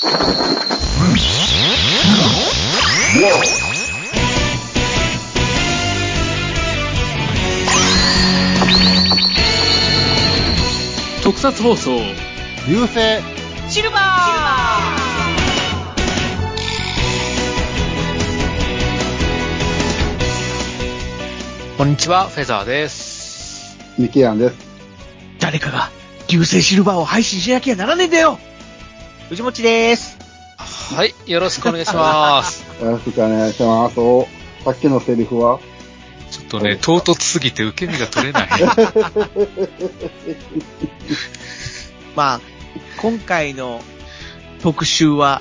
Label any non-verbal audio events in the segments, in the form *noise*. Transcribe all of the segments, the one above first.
特撮放送流星。シルバー。こんにちはフェザーです。ミキアンです。誰かが流星シルバーを配信しなきゃならねえんだよ藤持でーす。はいよろしくお願いしますよろしくお願いします。おさっきのセリフは？ちょっとね唐突すぎて受け身が取れない *laughs* まあ、今回の特集は、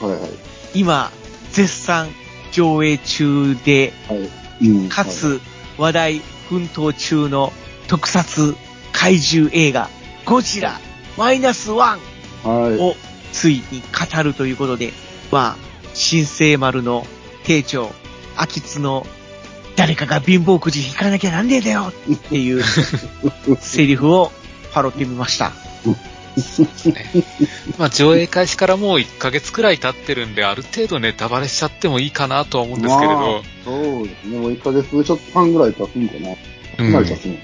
はいはい。今、絶賛上映中で、はい。うんかつ、話題奮闘中の特撮怪獣映画、ゴジラマイナスワンはい。をついに語るということで、まあ、新生丸の艇長、秋津の誰かが貧乏くじ引かなきゃなんねえだよっていうセリフをパロってみました。*laughs* まあ上映開始からもう1ヶ月くらい経ってるんである程度ネタバレしちゃってもいいかなとは思うんですけれど、まあそうですね。もう1ヶ月ちょっと半ぐらい経つんかな。うんかなり経つもんね。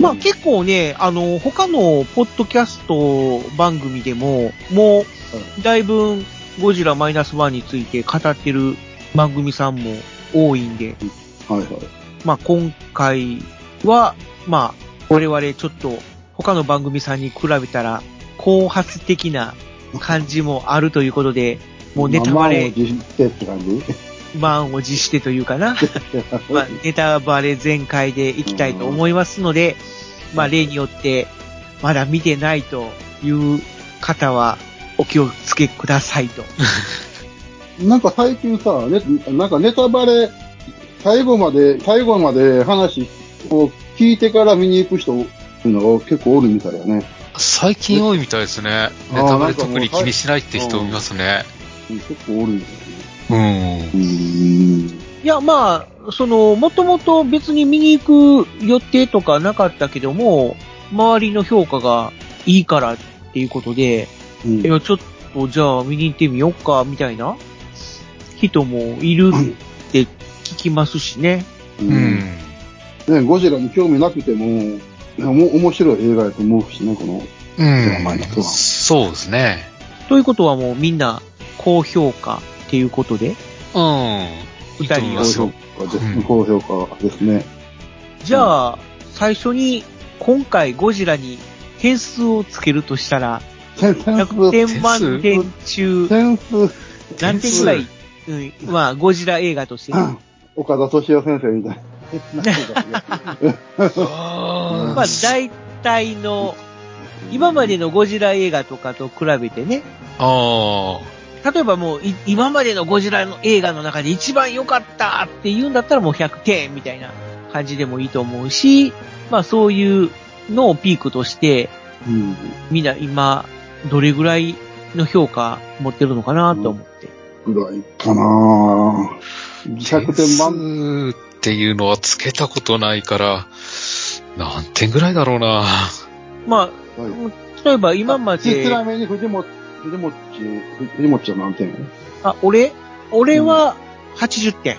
まあ結構ね、あの、他のポッドキャスト番組でも、もう、だいぶゴジラマイナスワンについて語ってる番組さんも多いんで、はいはい。まあ今回は、まあ、我々ちょっと他の番組さんに比べたら、後発的な感じもあるということで、もうネタバレって感じ？満を持してというかな。*laughs* まあ、ネタバレ全開でいきたいと思いますので、まあ、例によって、まだ見てないという方は、お気をつけくださいと。*laughs* なんか最近さ、ね、なんかネタバレ、最後まで、最後まで話を聞いてから見に行く人っていうのが結構おるみたいだね。最近多いみたいですね。ネタバレ特に気にしないって人いますね。うん結構おるみたいね。うーん。いや、まあ、その、もともと別に見に行く予定とかなかったけども、周りの評価がいいからっていうことで、うんいや、ちょっとじゃあ見に行ってみようか、みたいな人もいるって聞きますしね。ううんん。ね、ゴジラに興味なくても、いやもう面白い映画やと思うしね、この。うんマイナスワンそうですね。ということはもうみんな高評価っていうことで、うん。いいと思い二人ますよ。高評価ですうん。高評価ですね。じゃあ、最初に今回ゴジラに点数をつけるとしたら、センセン100ス、点満点中、センス、何点ぐらい、うん、まあ、ゴジラ映画として。ね、岡田敏夫先生みたい *laughs* まあ、大体の、今までのゴジラ映画とかと比べてね、あ例えばもうい、今までのゴジラの映画の中で一番良かったって言うんだったらもう100点みたいな感じでもいいと思うし、まあそういうのをピークとして、うん。みんな今、どれぐらいの評価持ってるのかなと思って。ぐらいかなぁ。あ。100点満。点っていうのはつけたことないから、何点ぐらいだろうな。まあ、はい例えば今まちで、なみに藤本、藤本、藤本は何点？あ、俺？俺は80点。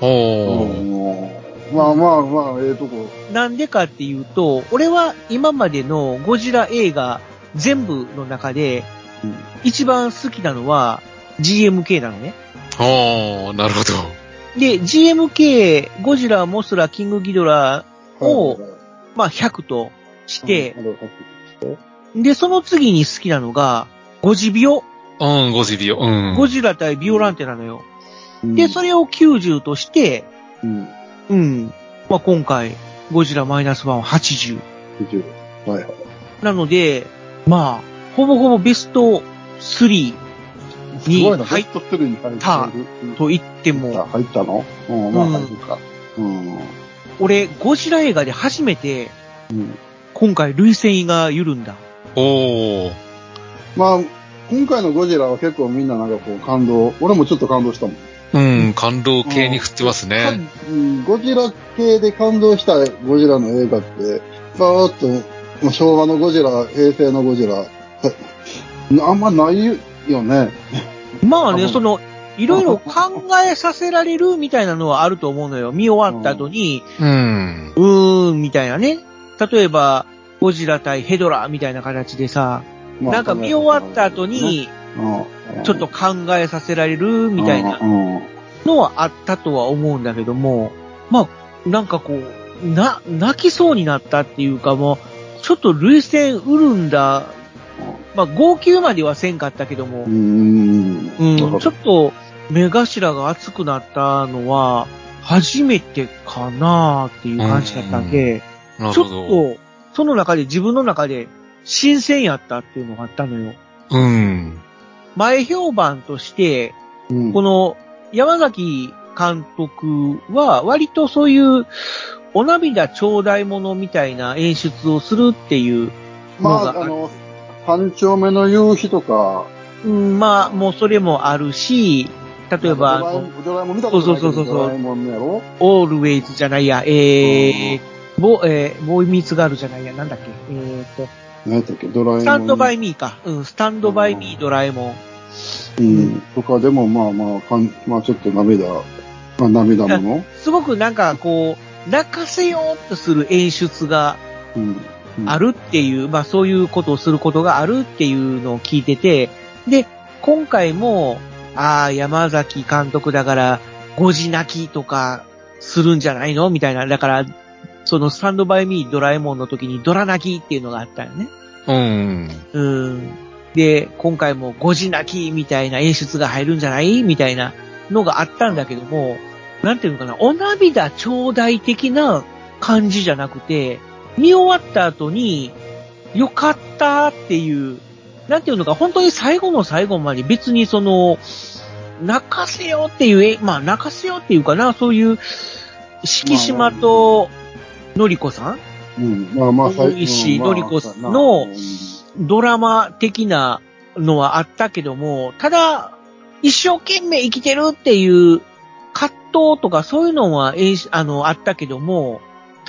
おー。うんまあまあまあ、ええとこ。なんでかっていうと、俺は今までのゴジラ映画全部の中で、うん一番好きなのは GMK なのね。おー、なるほど。で、GMK、ゴジラ、モスラ、キングギドラ、おはいまあ100としてで、その次に好きなのが、ゴジビオ、うん、ゴジビオ。うん。ゴジラ対ビオランテなのよ。うんで、それを90として、うん。うん。まあ今回、ゴジラマイナスワンは80。20はいはい。なので、まあ、ほぼほぼベスト3すごいな、はいベスト3に入ってたる。と言っても、入ったの？うん、まあうん入るか。うん。俺、ゴジラ映画で初めて、うん。今回、類線が緩んだ。おー。まあ、今回のゴジラは結構みんななんかこう感動、俺もちょっと感動したもん。うん、感動系に振ってますね。うんゴジラ系で感動したゴジラの映画って、バーっと、まあ昭和のゴジラ、平成のゴジラ、*laughs* あんまないよね。まあね、うんその、いろいろ考えさせられるみたいなのはあると思うのよ。見終わった後に、うん。うーん、みたいなね。例えば、ゴジラ対ヘドラみたいな形でさ、まあなんか見終わった後に、うん。ちょっと考えさせられるみたいな。のはあったとは思うんだけども、まあ、なんかこう、な、泣きそうになったっていうかもう、ちょっと類線潤んだ、まあ、号泣まではせんかったけどもう、ん。ちょっと目頭が熱くなったのは、初めてかなっていう感じだったん。で、ちょっ。と、その中で自分の中で新鮮やったっていうのがあったのよ。うん。前評判として、うん。この山崎監督は割とそういうお涙頂戴ものみたいな演出をするっていうまあ、のがあの、三丁目の夕日とか、うん、まあ、もうそれもあるし、例えば、あドラえもの、んドラえもん見たことないけどそうそうそうそうオールウェイズじゃないや、えー、ボ、えー、ボーイミーツガールじゃないや、なんだっけ、えーと、何やったっけ？ドラえもん。スタンドバイミーか。うん、スタンドバイミードラえもん。うん。とかでも、まあまあ、かんまあちょっと涙、まあ涙もの。*laughs* すごくなんかこう、泣かせようとする演出がうん。うんあるっていう、まあそういうことをすることがあるっていうのを聞いてて、で、今回も、ああ、山崎監督だから、5時泣きとかするんじゃないの？みたいな。だから、そのスタンドバイミードラえもんの時にドラ泣きっていうのがあったよね。うん。うん。で、今回も5時泣きみたいな演出が入るんじゃないみたいなのがあったんだけども、なんていうのかな、お涙頂戴的な感じじゃなくて、見終わった後に、よかったっていう、なんていうのか、本当に最後の最後まで別にその、泣かせようっていう、まあ泣かせようっていうかな、そういう、敷島と、のりこさん？うん。まあまあ、大石うんまあのりこのうんドラマ的なのはあったけども、ただ、一生懸命生きてるっていう葛藤とかそういうのは、あの、あったけども、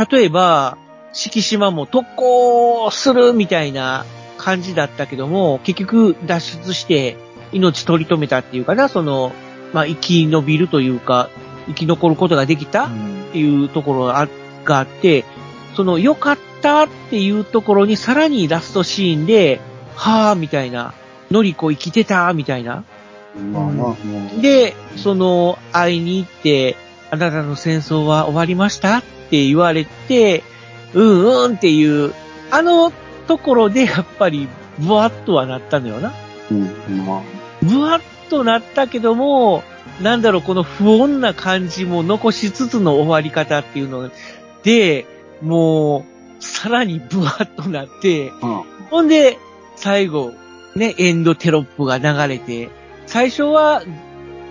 例えば、敷島も特攻するみたいな感じだったけども、結局脱出して命取り留めたっていうかな、その、まあ、生き延びるというか、生き残ることができたっていうところがあがあって、その良かったっていうところにさらにラストシーンで、はぁ、みたいな、のりこ生きてた、みたいな。で、その、会いに行って、あなたの戦争は終わりましたって言われて、うんうんっていう、あのところでやっぱり、ブワッとはなったのよな。うん、まあ、ブワッとなったけども、なんだろう、この不穏な感じも残しつつの終わり方っていうので、もう、さらにブワッとなって、うん。ほんで、最後、ね、エンドテロップが流れて、最初は、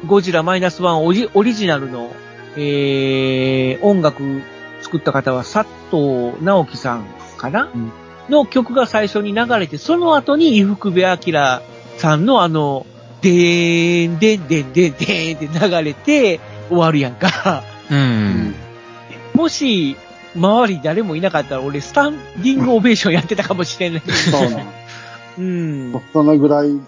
ゴジラマイナスワンオリオリジナルの、えー、音楽作った方は佐藤直樹さんかな、うんの曲が最初に流れて、その後に伊福部明さんのあの、でーん、でんでんでんでんって流れて終わるやんか。うん。もし、周り誰もいなかったら俺スタンディングオベーションやってたかもしれない。そうな *laughs* うん。の。そのぐらい、よ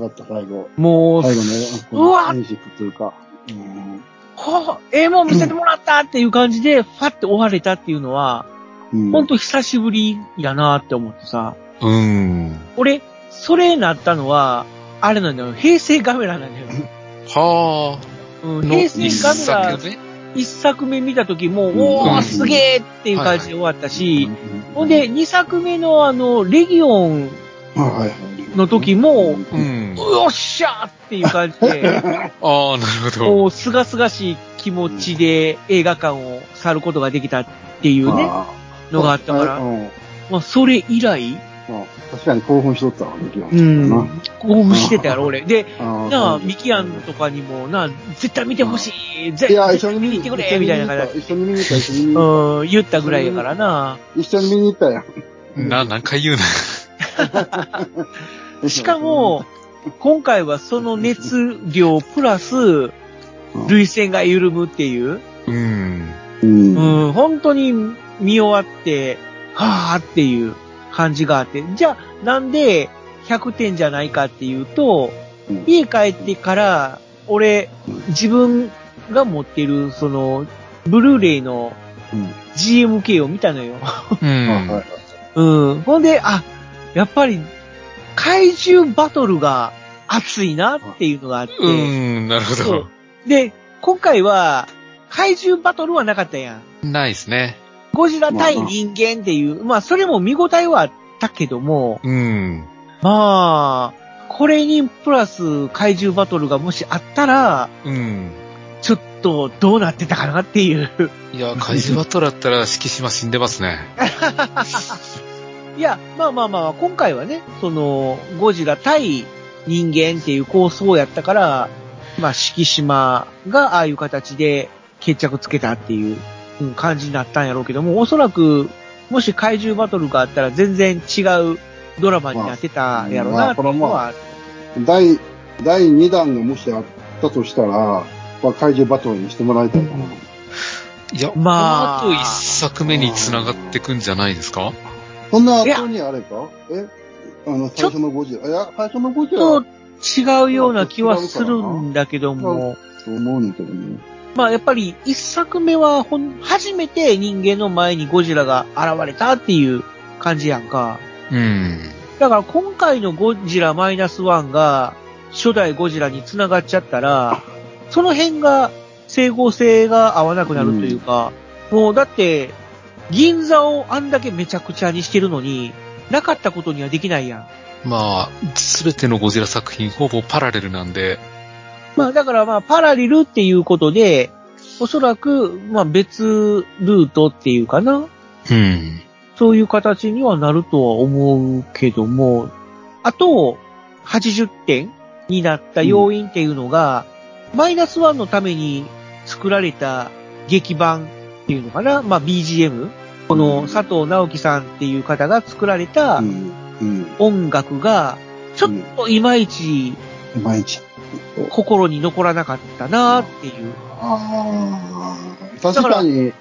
かった、最後。もう、最後ね、うわ演出というか。うんはあ、ええもん見せてもらったっていう感じで、*clears throat* ファって終われたっていうのは、うん。ほんと久しぶりやなって思ってさ。うん。俺、それなったのは、あれなんだよ、平成ガメラなんだよ。はうん、あ。の平成一ガメラ一作目見た時も、うんおー、うんすげーっていう感じで終わったし、うんほんで、二作目のあの、レギオン。の時も、うん。よっしゃーっていう感じで、*laughs* ああ、なるほど。こう、すがすがしい気持ちで映画館を去ることができたっていうね、まのがあったから、うんまあ、それ以来、まあ確かに興奮しとったわ、できまうしたん、興奮してたやろ、俺。で、な。なあ、ミキアンとかにも、なあ、絶対見てほしい、絶いや、対一緒に見に行ってくれ、みたいな感じ一緒に見に行った、一緒に見に行っうん、言ったぐらいやからな。た。一緒に見に行ったやん。*laughs* な、何回言うな。*laughs* しかも、今回はその熱量プラス、涙腺が緩むっていう、うん。うん、うん、本当に見終わって、はぁっていう感じがあって、じゃあなんで100点じゃないかっていうと、うん家帰ってから、俺、自分が持ってる、その、ブルーレイのうん。GMK を見たのよ。うん。はい。うん。ほんで、あ、やっぱり、怪獣バトルが熱いなっていうのがあって、うん、なるほそどう。で、今回は、怪獣バトルはなかったやん。ないですね。ゴジラ対人間っていう、まあ、それも見応えはあったけども、うん。まあ、これにプラス怪獣バトルがもしあったら、うん。ちょっとどうなってたかなっていう。いや、怪獣バトルだったら敷島死んでますね。*laughs* いや、まあまあまあ、今回はね、その、ゴジラ対人間っていう構想やったから、まあ、敷島がああいう形で決着つけたっていううん感じになったんやろうけども、おそらく、もし怪獣バトルがあったら全然違うドラマになってたやろうなっていうのは、第、第2弾がもしあったとしたら、まあ、怪獣バトルにしてもらいたいかな。いや、まあ。この後一作目に繋がってくんじゃないですか？そんな後にあれか？え？あの、最初のゴジラ。いや、最初のゴジラとと違うような気はするんだけども、思うねんけどね。まあやっぱり一作目はほん、初めて人間の前にゴジラが現れたっていう感じやんか。うん。だから今回のゴジラマイナスワンが初代ゴジラに繋がっちゃったら、その辺が整合性が合わなくなるというか、もうだって、銀座をあんだけめちゃくちゃにしてるのに、なかったことにはできないやん。まあ、すべてのゴジラ作品ほぼパラレルなんで、まあだからまあパラレルっていうことで、おそらくまあ別ルートっていうかな。うん。そういう形にはなるとは思うけども、あと、80点になった要因っていうのが、マイナスワンのために作られた劇版っていうのかなまあ BGM? この佐藤直樹さんっていう方が作られたうん。うん。音楽が、ちょっといまいちいまいち。心に残らなかったなっていう。ああ。確かに、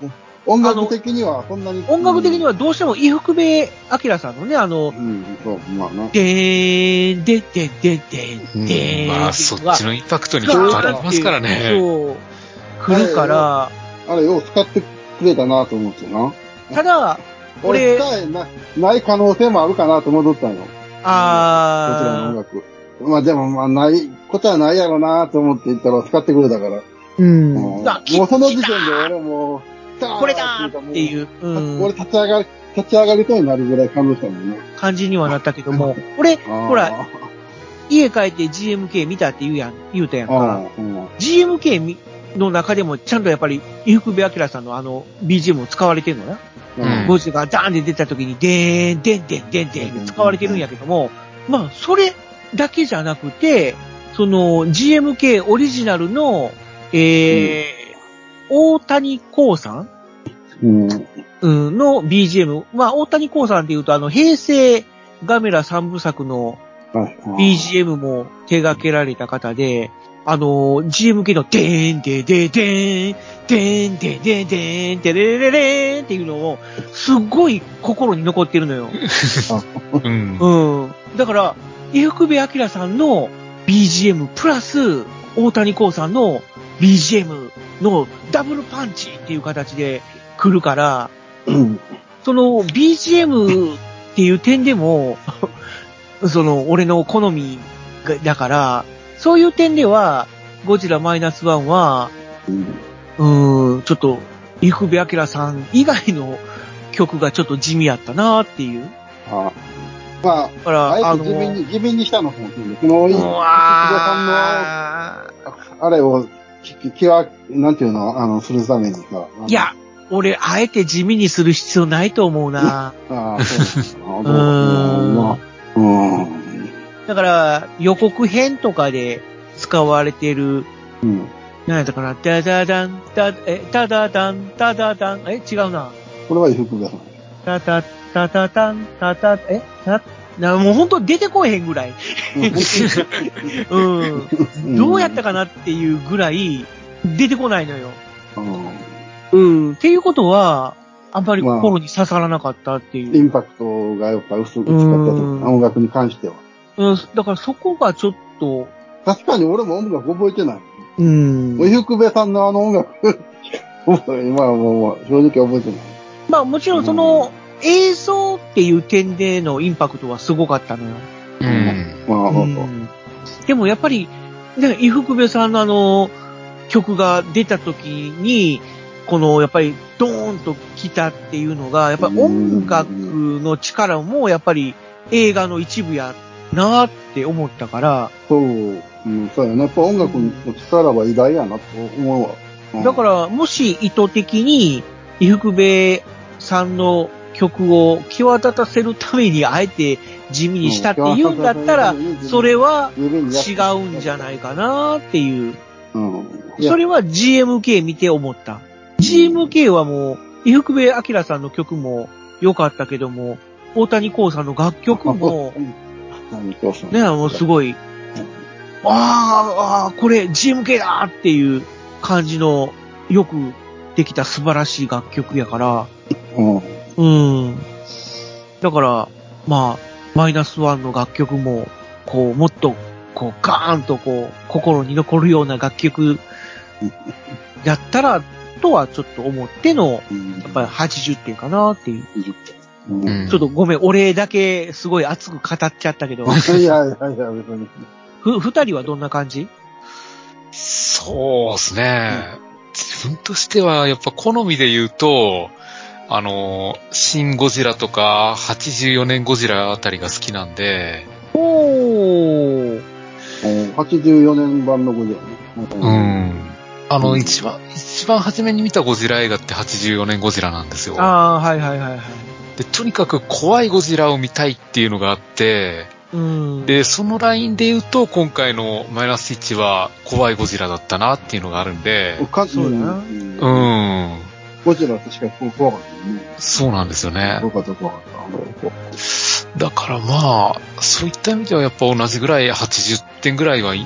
音楽的にはそんなに。音楽的にはどうしても伊福部明さんのね、あの、うん、そう、まあな。でーん、ででででうんで。まあ、そっちのインパクトに引っ張られますからね。そう。来るから、あれ、よう使ってくれたなと思ってな。ただ、俺えな、ない可能性もあるかなと思っとったんよ。こちらの音あ楽。まあでも、まあ、ないことはないやろなと思って言ったら使ってくれたから。ー、うん。もうあもうその時点で俺もう、これだーっていう、うん俺、立ち上がり、立ち上がりそうになるぐらい感動したもんね。感じにはなったけども、*laughs* 俺、ほほら、家帰って GMK 見たって言うやん、言うたやんか。うん。GMK みの中でもちゃんとやっぱり、伊福部明さんのあの BGM を使われてるのな。うんゴジラがダーンって出た時に、でーん、でんでんでんでんって使われてるんやけども、まあ、それだけじゃなくて、その GMK オリジナルの、えー、大谷光さん？うん。うんの BGM。まあ、大谷光さんって言うと、あの、平成ガメラ三部作のはい。BGM も手掛けられた方で、あの、GMK のでーんでーでーでーん、でーんでーでーでーん、でれれれれーんっていうのを、すっごい心に残ってるのよ。*laughs* うん。うん。だから、伊福部明さんの BGM プラス、大谷光さんの BGM のダブルパンチっていう形で来るから、うん。その BGM っていう点でも、*laughs* その俺の好みだから、そういう点では、ゴジラマイナスワンは、うん。うーん、ちょっと、伊福部明さん以外の曲がちょっと地味やったなーっていう。あまあ、あえあ自分に、自分にしたのかもしれない。この、さんの、わあれを、き、きわ、なんていうの、あの、するためにさ。ーいや、俺、あえて地味にする必要ないと思うな。*laughs* ああ、そうなうのーん。うん。だから、予告編とかで使われてる、うん。なんやったかな、ダダダン、ダ、え、ダダダン、ダダダン、え、違うな。これは伊福部さん。タタタタタン、タタ、え、た、な、もうほんと出てこえへんぐらい。*laughs* うん。どうやったかなっていうぐらい、出てこないのよ。うんうん。っていうことは、あんまりまあ心に刺さらなかったっていう。インパクトがやっぱ薄薄かったとうん音楽に関しては。うん、だからそこがちょっと、確かに俺も音楽覚えてない。うん。おゆくべさんのあの音楽、*laughs* 覚えまあもう、正直覚えてない。まあもちろんその、映像っていう点でのインパクトはすごかったのよ。うん。でもやっぱり、ね、伊福部さんのあの、曲が出た時に、この、やっぱり、ドーンと来たっていうのが、やっぱり音楽の力も、やっぱり映画の一部やなって思ったから、そう、うん、そうやね。やっぱ音楽の力は偉大やなと思うわ。うんだから、もし意図的に、伊福部さんの曲を際立たせるためにあえて地味にしたって言うんだったら、それは違うんじゃないかなっていう。それは GMK 見て思った。GMK はもう、伊福部明さんの曲も良かったけども、大谷光さんの楽曲も、ね、もうすごい、あーあー、これ GMK だっていう感じの、よくできた素晴らしい楽曲やから、うん。うん。だから、まあ、マイナスワンの楽曲も、こう、もっと、こう、ガーンとこう、心に残るような楽曲、やったら、とはちょっと思っての、うんやっぱり80点かなっていう。うんうんちょっとごめん、俺だけすごい熱く語っちゃったけど、*laughs* いやいやいや、別に。ふ、二人はどんな感じ？そうですね。自分としては、やっぱ好みで言うと、あの、シン・ゴジラとか、84年ゴジラあたりが好きなんで、おー。84年版のゴジラね。うん。あの、うん一番、一番初めに見たゴジラ映画って84年ゴジラなんですよ。ああ、はいはいはいはい。で、とにかく怖いゴジラを見たいっていうのがあって、うん。で、そのラインで言うと、今回のマイナス1は怖いゴジラだったなっていうのがあるんで、かそうだなうんうん。ゴジラ確かに怖かったよね。そうなんですよね。怖かった怖かった。だからまあ、そういった意味ではやっぱ同じぐらい80点ぐらいはい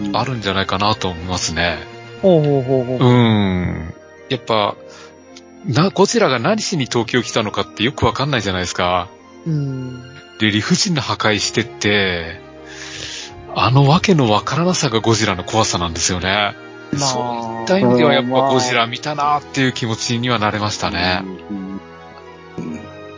うんあるんじゃないかなと思いますね。ほうほうほうほう。うん。やっぱ、な、ゴジラが何しに東京来たのかってよくわかんないじゃないですか。うん。で、理不尽な破壊してって、あのわけのわからなさがゴジラの怖さなんですよね。まあそういった意味ではやっぱゴジラ見たなっていう気持ちにはなれましたね。うん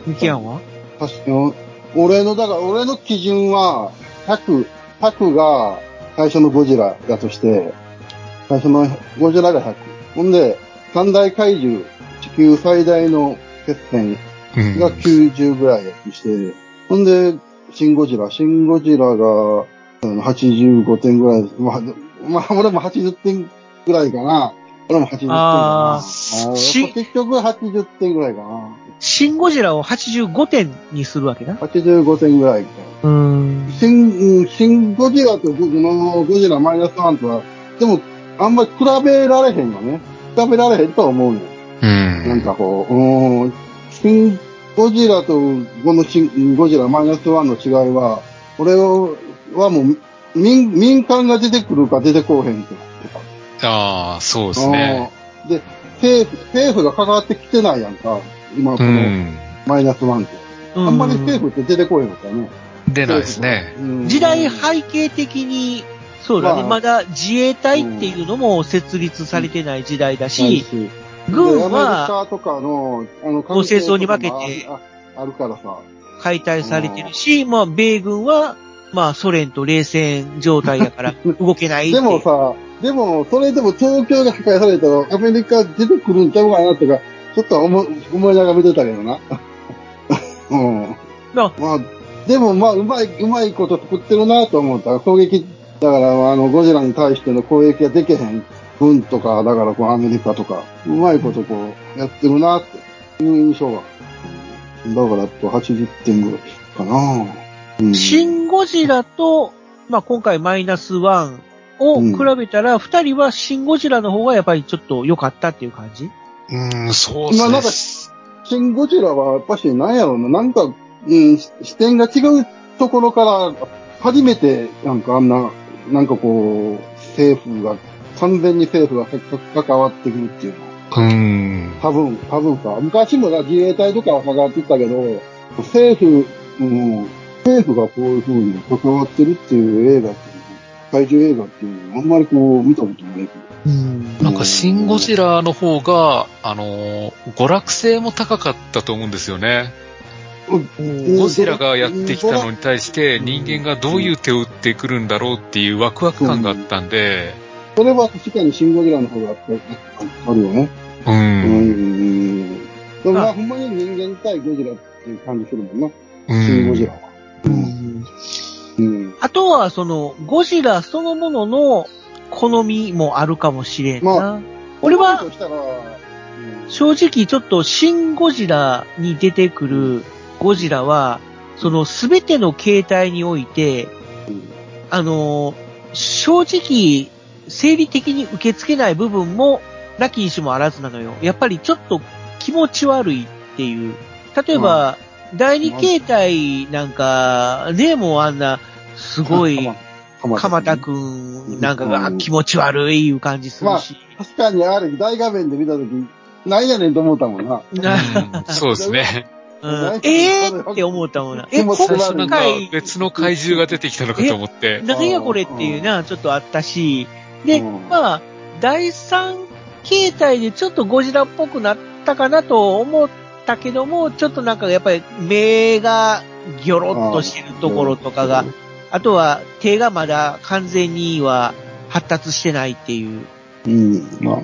ミキアンは？確かに、俺の、だから俺の基準は、100、100が最初のゴジラだとして、最初のゴジラが100。ほんで、三大怪獣、地球最大の決戦うん。が90ぐらいやとして、ほんで、シンゴジラ、シンゴジラがうん85点ぐらい、まあ、まあ、俺も80点ぐらいかな。俺も80点かな。結局80点ぐらいかな。シンゴジラを85点にするわけな。85点ぐらいか。うん。シン、うんシンゴジラと僕のゴジラマイナスワンとは、でも、あんまり比べられへんよね。比べられへんとは思うね。うん。なんかこう、うーん、シンゴジラとこのシンゴジラマイナスワンの違いは、俺はもう、民、民間が出てくるか出てこうへんって。ああ、そうですね。で、政府、政府が関わってきてないやんか。今こうのん。マイナスワンって。ああんまり政府って出てこへんのかね。出ないですね。うん時代背景的に、そうだね、まあまだ自衛隊っていうのも設立されてない時代だし、し軍でアメリとかの、あの、もう戦争に負けてああるからさ。解体されてるし、まあ、米軍は、まあ、ソ連と冷戦状態だから *laughs* 動けない。でもさ、でも、それでも東京が破壊されたらアメリカ出てくるんちゃうかなとか、ちょっと思い思いながら見てたけどな。*laughs* うん。なまあ、でもまあ、うまい、うまいこと作ってるなと思った。攻撃、だから、あの、ゴジラに対しての攻撃ができへん軍とか、だからこうアメリカとか、うまいことこう、やってるなっていう印象が。うんだから、あと80点ぐらいかな。うん。シン・ゴジラと、まあ、今回マイナスワンを比べたら、二、人はシン・ゴジラの方がやっぱりちょっと良かったっていう感じ？うん、そうですね。まあなんかシン・ゴジラはやっぱしなんやろうな、なんか、うん、し視点が違うところから、初めて、なんかあんな、なんかこう、政府が、完全に政府がかか関わってくるっていうの。うん。多分、多分か。昔もな自衛隊とかは関わってたけど、政府、うん、政府がこういう風に関わってるっていう映画って怪獣映画っていうのはあんまりこう見たことないけど。うん。なんか、シン・ゴジラの方が、あのー娯楽性も高かったと思うんですよね。うんゴジラがやってきたのに対して、人間がどういう手を打ってくるんだろうっていうワクワク感があったんで、それは確かにシン・ゴジラの方があったあるよね。う。うんん。でもまああ、ほんまに人間対ゴジラっていう感じするもんな。うシン・ゴジんラ。は。ううん。んうん。あとは、その、ゴジラそのものの好みもあるかもしれんな。ま俺は正直ちょっとシン・ゴジラに出てくるゴジラは、そのすべての形態において、あのー正直、生理的に受け付けない部分も、なきにしもあらずなのよ。やっぱりちょっと気持ち悪いっていう。例えば、第二形態なんか、ね、もうあんな、すごい、鎌田くんなんかが気持ち悪いいう感じするし。確かにあれ、大画面で見たとき、なんやねんと思ったもんな。なうんそうですね。うんええー、って思ったもんな。え、んか回、別の怪獣が出てきたのかと思って。何やこれっていうな、ちょっとあったし、で、うんまあ、第三形態でちょっとゴジラっぽくなったかなと思ったけども、ちょっとなんかやっぱり目がギョロッとしてるところとかが、あとは手がまだ完全には発達してないっていう。うん、ま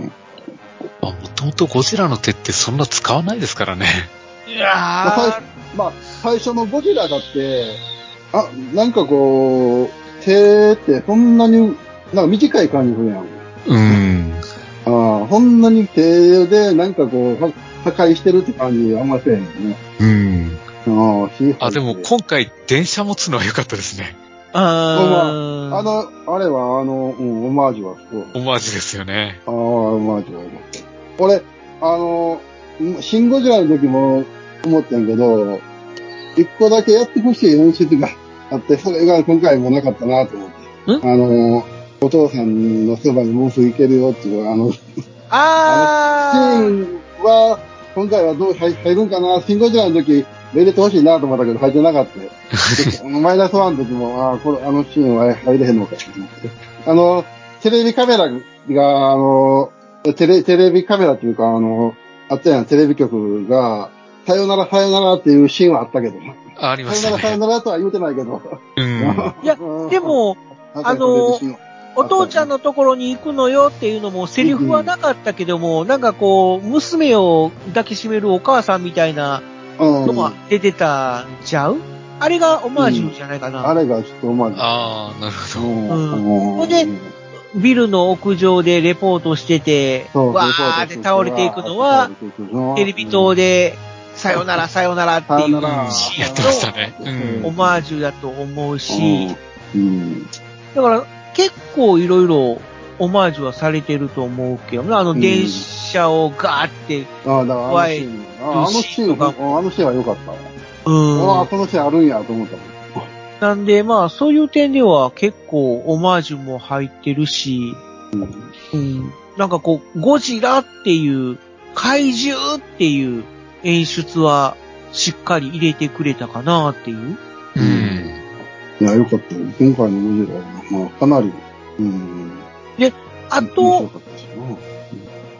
あ、もともとゴジラの手ってそんな使わないですからね。いやまあ、最初のゴジラだって、あ、なんかこう、手ってそんなに、なんか短い感じするやん。うん。ああ、そんなに手でなんかこう、は破壊してるって感じあんませんよね。うん。ああ、でも今回電車持つのは良かったですね。ー、あーあの、あれは、あの、うん、オマージュはそう。オマージュですよね。ああ、オマージュはよかった。俺、あの、シン・ゴジラの時も思ったんやけど、一個だけやってほしい演出があって、それが今回もなかったなと思って。あの、お父さんのそばにもうすぐ行けるよっていう、あの、シあーーンは、今回はどう入入るんかな？シン・ゴジラの時、入れてほしいなと思ったけど入ってなかった。*laughs* でマイナスワンの時も、ああ、これ、あのシーンは入れへんのかと思って。あの、テレビカメラが、あの、テレ、テレビカメラっていうか、あの、あったやん、テレビ局が、さよならさよならっていうシーンはあったけど。あありまさよならさよしたね。ならとは言うてないけど。うん。いや、で、も、あのお父ちゃんの、のところに行くのよっていうのもセリフはなかったけども、なんかこう、娘を抱きしめるお母さんみたいなうんのが出てたんちゃう？あれがオマージュじゃないかな。あれがちょっと思わず。ああ、なるほど。うんんほんでビルの屋上でレポートしてて、そうわーって倒れていくのは、、テレビ塔で、さよならさよならっていうシやってましたね。うん。オマージュだと思うし、うん。だから結構いろいろオマージュはされてると思うけどな、あのうん電車をガーって、ああ、だからあのシーン、ああのシーン、とかあのシーンは良かったわ。うん。ああ、このシーンあるんやと思ったもん。なんでまあそういう点では結構オマージュも入ってるし、うん。なんかこう、ゴジラっていう、怪獣っていう演出はしっかり入れてくれたかなっていう。うん。いや、良かったよ。今回のゴジラは、まあ、かなり、うん。あと、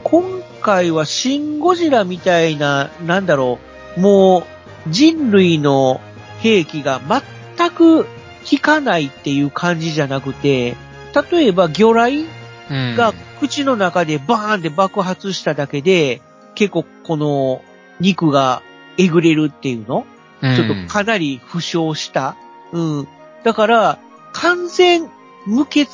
今回はシン・ゴジラみたいな、なんだろう、もう人類の兵器が全く効かないっていう感じじゃなくて、例えば魚雷うん。が口の中でバーンって爆発しただけで、結構この肉がえぐれるっていうの？うんちょっとかなり負傷した。うん。だから、完全無欠、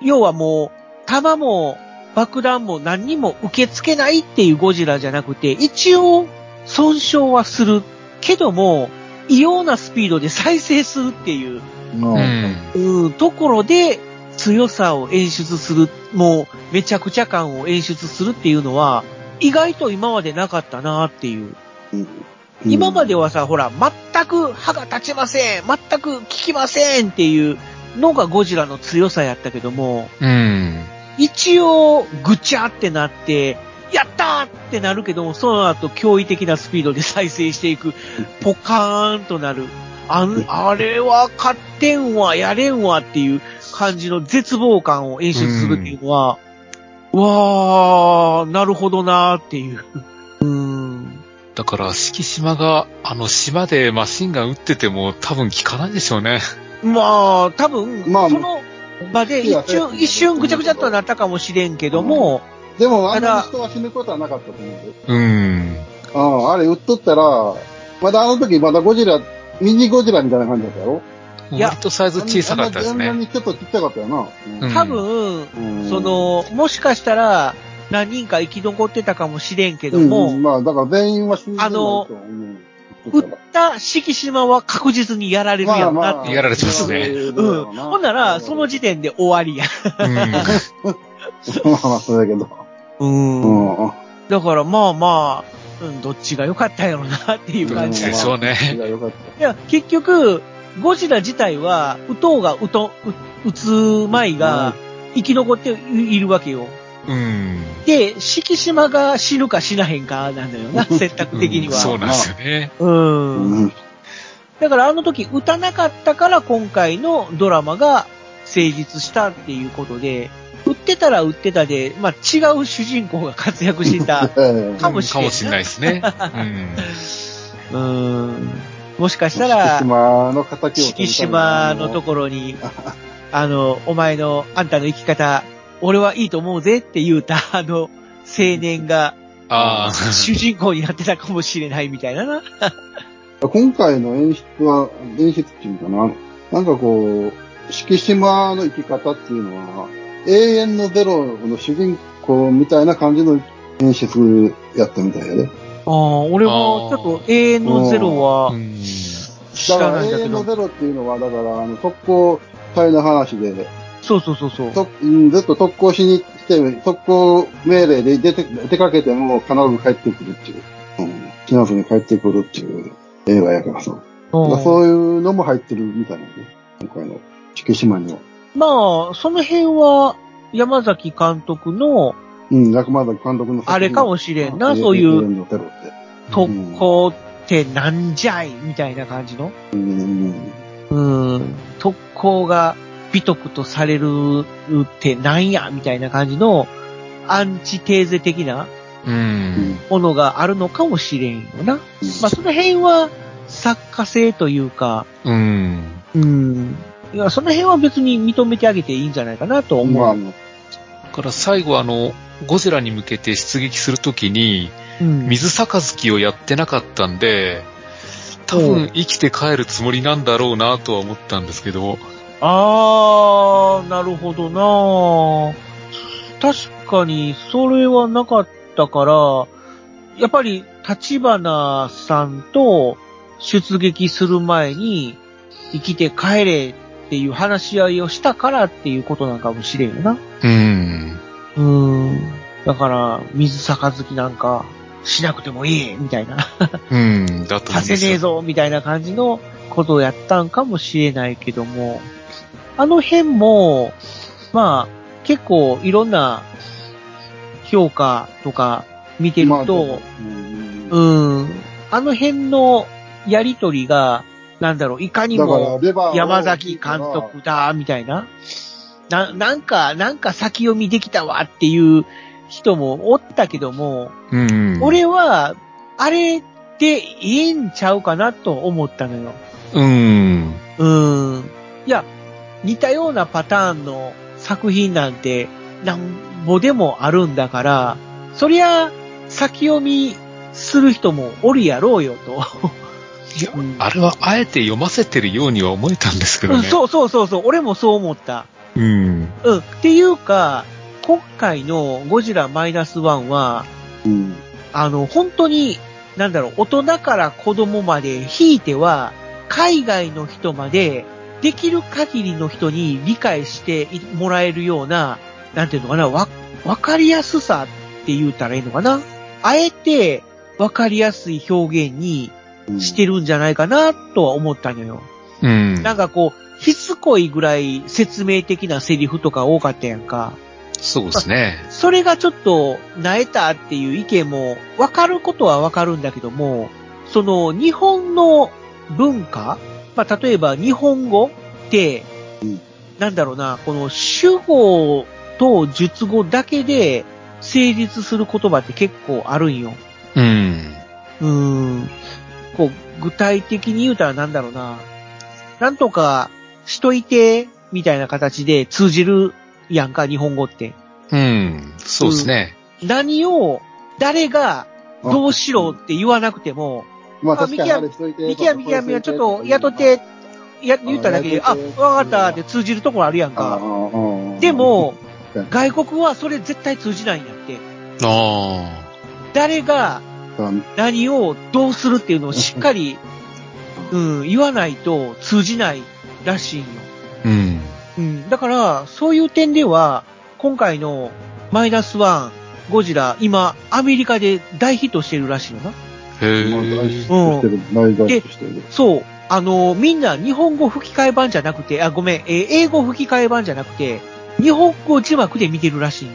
要はもう、弾も爆弾も何にも受け付けないっていうゴジラじゃなくて、一応損傷はするけども、異様なスピードで再生するっていう。うん、ところで強さを演出する、もうめちゃくちゃ感を演出するっていうのは、意外と今までなかったなっていう。うん今まではさ、ほら、全く歯が立ちません全く効きませんっていうのがゴジラの強さやったけども、うん。一応、ぐちゃってなって、やったーってなるけども、その後、驚異的なスピードで再生していく、ポカーンとなる。あん、あれは勝ってんわ、やれんわっていう感じの絶望感を演出するっていうのは、わー、なるほどなーっていう。うん。だから、敷島が、あの、島でマシンガン撃ってても多分効かないでしょうね。まあ、多分、まあその場で一瞬、一瞬ぐちゃぐちゃっとなったかもしれんけども、でも、あんただなに人は死ぬことはなかったと思うよ。うん。うん、あれ撃っとったら、まだあの時まだゴジラ、ミニゴジラみたいな感じだったやろ？いや割とサイズ小さかったですあんなね。にちょっとちっちゃかったよな。うん多分、うんそ、の、もしかしたら、何人か生き残ってたかもしれんけどうんも、うんまあ、だから全員は死んでないとあのうん撃った敷島は確実にやられるやんなっていう。やられてますねうん。ほんなら、その時点で終わりや。うん。まあまあ、そうだけど。う。うんん。だからまあまあ、うん、どっちが良かったやろなっていう感じ。でしょうねいや結局、ゴジラ自体は、撃とうが撃と、撃撃つ前が生き残っているわけよ。うん。で、敷島が死ぬか死なへんかなんだよな、選択的には。そうなんですよね。た。うん。うん。だからあの時撃たなかったから今回のドラマが成立したっていうことで、撃ってたら撃ってたで、まあ違う主人公が活躍してたええかもしれんなかもしれないですね。うん。うん。もしかしたら、敷島の敵を敷島のところに、あの、お前の、あんたの生き方、俺はいいと思うぜって言うた、*laughs* あの、青年がああ。主人公になってたかもしれないみたいなな。*laughs* 今回の演出は、演出っていうかな、なんかこう、敷島の生き方っていうのは、永遠のゼロの主人公みたいな感じの演出やったみたいやで。ああ、俺はちょっと永遠のゼロはうん知だかららないんだけど。永遠のゼロっていうのは、だから、あの、特攻隊の話で、そうそうそうそう。とうんずっと特攻しに来て、特攻命令で出て、出かけても必ず帰ってくるっていう。うん。死なずに帰ってくるっていう映画やからさ。だそういうのも入ってるみたいなね。今回の敷島には。まあ、その辺は山崎監督のうん、中村監督のあれかもしれんな、永そういう。特攻ってなんじゃいみたいな感じの。うん。うん。特攻が美徳とされるってなんやみたいな感じのアンチテーゼ的なうん。ものがあるのかもしれんよな。まあ、その辺は作家性というか、うん。うん。いや、その辺は別に認めてあげていいんじゃないかなと思う。まあ、だから最後あの、ゴジラに向けて出撃するときに、うん。水杯をやってなかったんで、多分生きて帰るつもりなんだろうなとは思ったんですけど、あー、なるほどな確かに、それはなかったから、やっぱり、立花さんと出撃する前に、生きて帰れっていう話し合いをしたからっていうことなんかもしれんよな。うん。うーん。だから、水杯なんか、しなくてもいいみたいな。うん、だとさせ *laughs* ねえぞみたいな感じのことをやったんかもしれないけども、あの辺も、まあ、結構いろんな評価とか見てるまあと、うんうん、あの辺のやりとりが、なんだろう、いかにも、山崎監督だ、みたいな。な、なんか、なんか先読みできたわっていう人もおったけども、うん。俺は、あれでいいんちゃうかなと思ったのよ。うん。うーん。いや、似たようなパターンの作品なんて、なんぼでもあるんだから、そりゃ、先読みする人もおるやろうよと。いやうんあれはあえて読ませてるようには思えたんですけどね。そうそうそうそう、俺もそう思った。うん。うん。っていうか、今回のゴジラマイナスワンは、うん。あの、本当に、なんだろう、大人から子供まで、ひいては、海外の人まで、できる限りの人に理解してもらえるような、なんていうのかな、わ、わかりやすさって言うたらいいのかな。あえて、わかりやすい表現にうんしてるんじゃないかな、とは思ったのよ。うん。なんかこう、しつこいぐらい説明的なセリフとか多かったやんか。そうですね。それがちょっと、なえたっていう意見も、わかることはわかるんだけども、その、日本の文化まあ、例えば日本語ってうん、なんだろうな、この主語と述語だけで成立する言葉って結構あるんよ。うん。うーん。こう、具体的に言うたらなんだろうな。なんとかしといて、みたいな形で通じるやんか、日本語って。うん。そうですね。何を、誰が、どうしろって言わなくても、まああ確かにあれ。ミキヤミキヤミはちょっと雇って、や、言っただけで、あ、わかったって通じるところあるやんか。で、もうん、外国はそれ絶対通じないんやって。あ誰がうん何をどうするっていうのをしっかり、うん、言わないと通じないらしいんよ。あ。うん。うん。だから、そういう点では、今回のマイナスワン、ゴジラ、今、アメリカで大ヒットしてるらしいよな。へ。そう。あの、みんな日本語吹き替え版じゃなくて、あ、ごめん、えー英語吹き替え版じゃなくて、日本語字幕で見てるらしいの。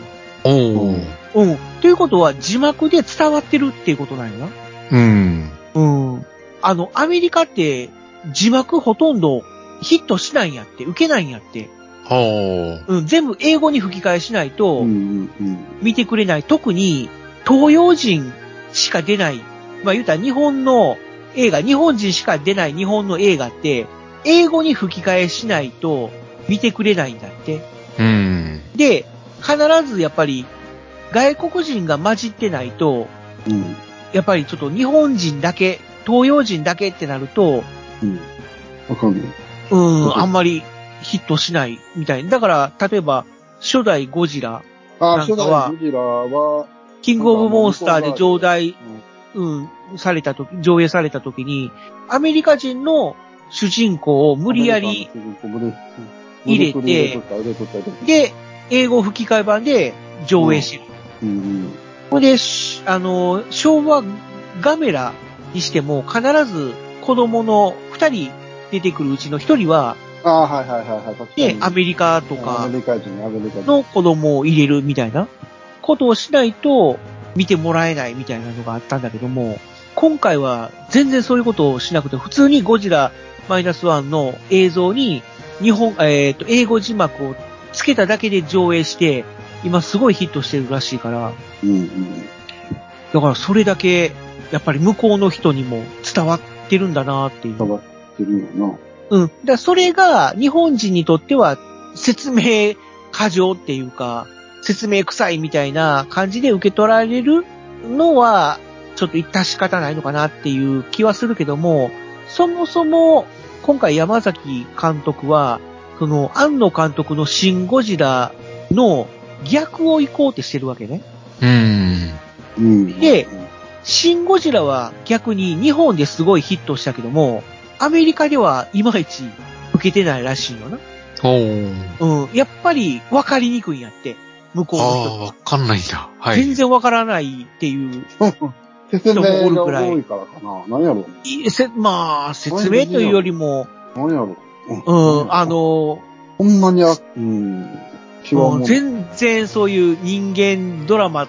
うん。ということは、字幕で伝わってるっていうことなんよな。うん。うん。あの、アメリカって、字幕ほとんどヒットしないんやって、受けないんやって。はうん、全部英語に吹き替えしないとうん、うんうん。見てくれない。特に、東洋人しか出ない。まあ言うたら日本の映画、日本人しか出ない日本の映画って、英語に吹き替えしないと見てくれないんだって。あ。うん。で、必ずやっぱり、外国人が混じってないと、うん。やっぱりちょっと日本人だけ、東洋人だけってなると、うん。わかんない。うん、あんまりヒットしないみたい。だから、例えば、初代ゴジラ、あ、なんかは初代ゴジラは、キングオブモンスターで上代、うん、されたとき、上映されたときに、アメリカ人の主人公を無理やり、入れてで、英語吹き替え版で上映してる。うんほんで、しあの、昭和ガメラにしても必ず子供の二人出てくるうちの一人は、ああ、はいはいはいはい。で、アメリカとアかメリカ人、アメリカ人。の子供を入れるみたいなことをしないと見てもらえないみたいなのがあったんだけども、今回は全然そういうことをしなくて、普通にゴジラマイナスワンの映像に日本、えっ、と、英語字幕をつけただけで上映して、今すごいヒットしてるらしいから、うんうん。だからそれだけ、やっぱり向こうの人にも伝わってるんだなっていう。伝わってるよな。うん。だからそれが日本人にとっては説明過剰っていうか、説明臭いみたいな感じで受け取られるのは、ちょっと致し方ないのかなっていう気はするけども、そもそも今回山崎監督は、その、庵野監督のシン・ゴジラの逆を行こうってしてるわけね。うん。うん。でシン・ゴジラは逆に日本ですごいヒットしたけども、アメリカではいまいち受けてないらしいよな。おー。うん。やっぱり分かりにくいんやって。向こうああ、の人。わかんないんだ。はい。全然分からないっていう。*laughs* 説明が多いからかな。何やろいせまあ、説明というよりも、何やろうん、あ、の、ほんまにあ、うん。違うもん。全然そういう人間ドラマ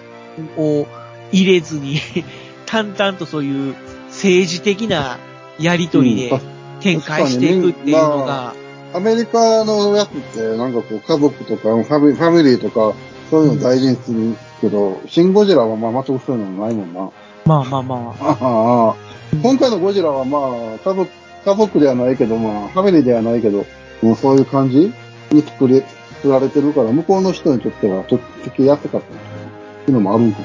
を入れずに、*laughs* 淡々とそういう政治的なやりとりでうん展開していくっていうのが、アメリカのやつって、なんかこう、家族とかファミ、ファミリーとか、そういうの大事にするけど、シン・ゴジラはまあ、全くそういうのないもんな。まあまあまあ、あああ今回のゴジラはまあ、家族、家族ではないけど、まあ、ファミリーではないけど、もうそういう感じに作り、作られてるから、向こうの人にとっては、ちょっと付きやすかったっていうのもあるんか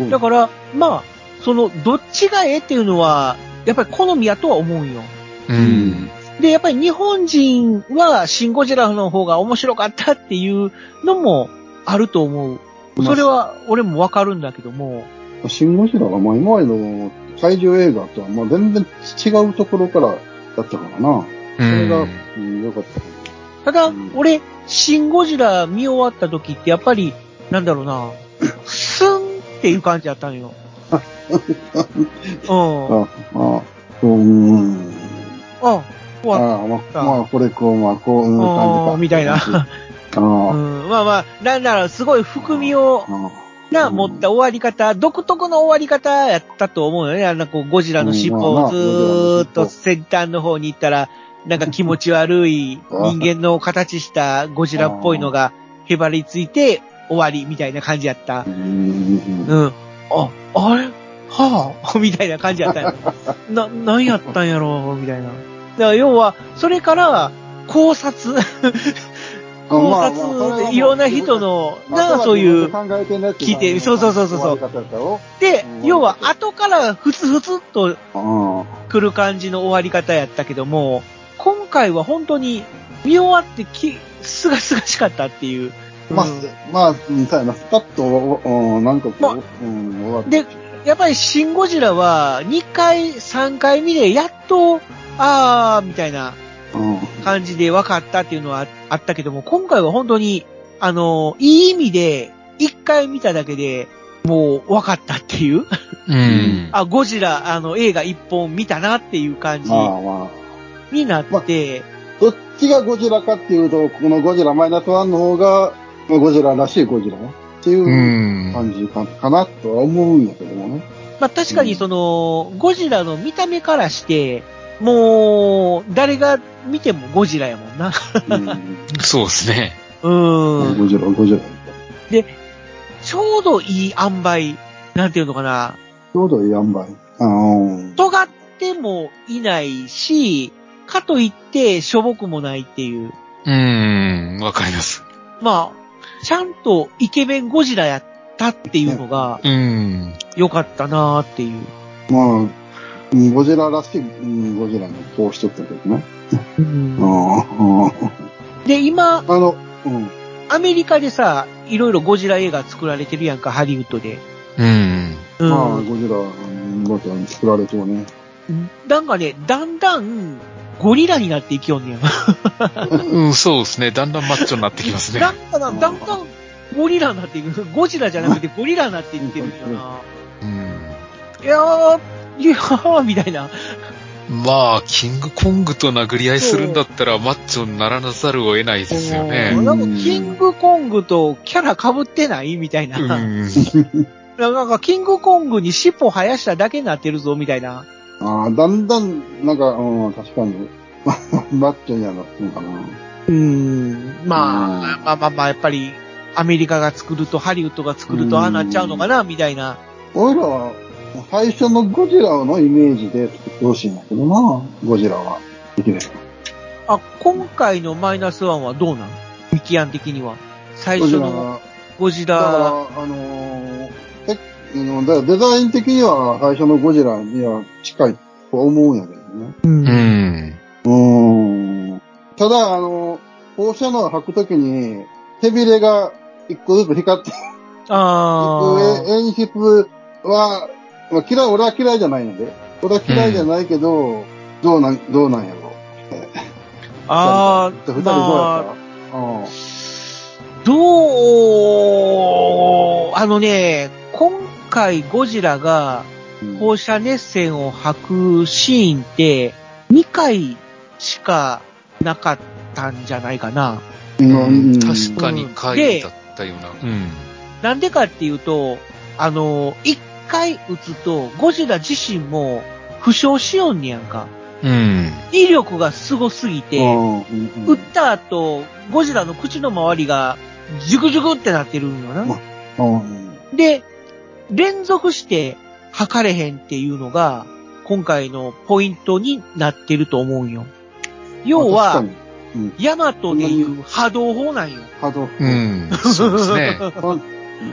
も。だから、まあ、その、どっちがええっていうのは、やっぱり好みやとは思うんよ。うん。で、やっぱり日本人はシン・ゴジラの方が面白かったっていうのもあると思う。それは俺もわかるんだけども、シン・ゴジラはまあ今までの怪獣映画とはまあ全然違うところからだったからな。うそれが、ん。うん、よかったかただうん、俺、シン・ゴジラ見終わった時ってやっぱり、なんだろうな、スンっていう感じだったのよ。*laughs* うん。な。あ、あ、うん。あ、終わっああ、まあ、まあ、これこう、まあ、こういうた感じか。みたいな。まあまあ、なんだろう、すごい含みを、あな、持った終わり方、独特の終わり方やったと思うよね。あんなこう、ゴジラの尻尾をずーっと先端の方に行ったら、なんか気持ち悪い *laughs* 人間の形したゴジラっぽいのがへばりついて終わりみたいな感じやったう。ん。うん。あ、あれ？はあ？*laughs* みたいな感じやったよ。*laughs* な、何やったんやろみたいな。だから要は、それから考察、考察でいろんな人の、な、そういう、聞いてそうそうそうそうでう、ん要は後からふつふつっとうん。来る感じの終わり方やったけども、今回は本当に見終わってき、すがすがしかったっていう。まあうん、まあ、うん、そうやな、スパッと、うん、なんかこう、終わって。で、やっぱりシン・ゴジラは2回、3回見でやっと、あー、みたいなうん。感じで分かったっていうのはあったけども、今回は本当に、あの、いい意味で、1回見ただけで、もう分かったっていう。うん。あ、ゴジラ、あの、映画1本見たなっていう感じまあまあ。になって、どっちがゴジラかっていうと、このゴジラマイナスワンの方が、まあゴジラらしいゴジラっていううん感じかかなとは思うんだけどもね。まあ確かにその、ゴジラの見た目からして、もう、誰が見てもゴジラやもんな。うん。そうですね。うーん。ゴジラ、ゴジラ。ちょうどいい塩梅、なんていうのかな。ちょうどいい塩梅。あー尖ってもいないし、かといってしょぼくもないっていう。うん。わかります。まあ、ちゃんとイケメンゴジラやったっていうのがうん。良かったなーっていう。まあ、うんゴジラらしい、うんゴジラのこうしとったけどね。うんで、今、あの、うん。アメリカでさ、いろいろゴジラ映画作られてるやんか、ハリウッドで。うん。うん。まあ、ゴジラ、うんゴジラ作られてもね。なんかね、だんだん、ゴリラになっていきよんねや。*laughs* うん、そうですね。だんだんマッチョになってきますね。だんだん、だんだん、ゴリラになっていく。ゴジラじゃなくてゴリラになっていってるんよな。うん。いやー、いやー、みたいな。まあ、キングコングと殴り合いするんだったら、マッチョにならなざるを得ないですようんね。なんか、キングコングとキャラ被ってない？みたいな。うん。*laughs* なんか、キングコングに尻尾生やしただけになってるぞ、みたいな。ああ、だんだん、なんか、うん、確かに、*laughs* マッチョにはなってるのかな。うーん。まあ、うんまあまあまあ、やっぱり、アメリカが作ると、ハリウッドが作ると、ああなっちゃうのかな、みたいな。俺らは、最初のゴジラのイメージで作ってほしいんだけどな、ゴジラは。できれば。あ、今回のマイナスワンはどうなの？ミキアン的には。最初のゴジだから、ラ、あのーえだデザイン的には最初のゴジラには近いと思うんやけどね。う。うんん。うーん。ただ、あの、放射能を吐くときに、背びれが一個ずつ光っていあく演出は、まあ、嫌い、俺は嫌いじゃないので。俺は嫌いじゃないけど、どうなん、どうなんやろ。あ。あ二人あ、どうやまあ、ったうんどう、あのね、今回ゴジラがうん放射熱線を吐くシーンって2回しかなかったんじゃないかな。うん確かに回だったような。うん。なんでかっていうと、あの、1回撃つとゴジラ自身も負傷しよんねやんか。うん。威力がすごすぎて、うん撃った後、ゴジラの口の周りがジュクジュクってなってるんよな。うんで、連続して測れへんっていうのが、今回のポイントになってると思うんよ。要は、ヤマトでいう波動砲なんよ。波動。うん。そうですね。*laughs* だからそ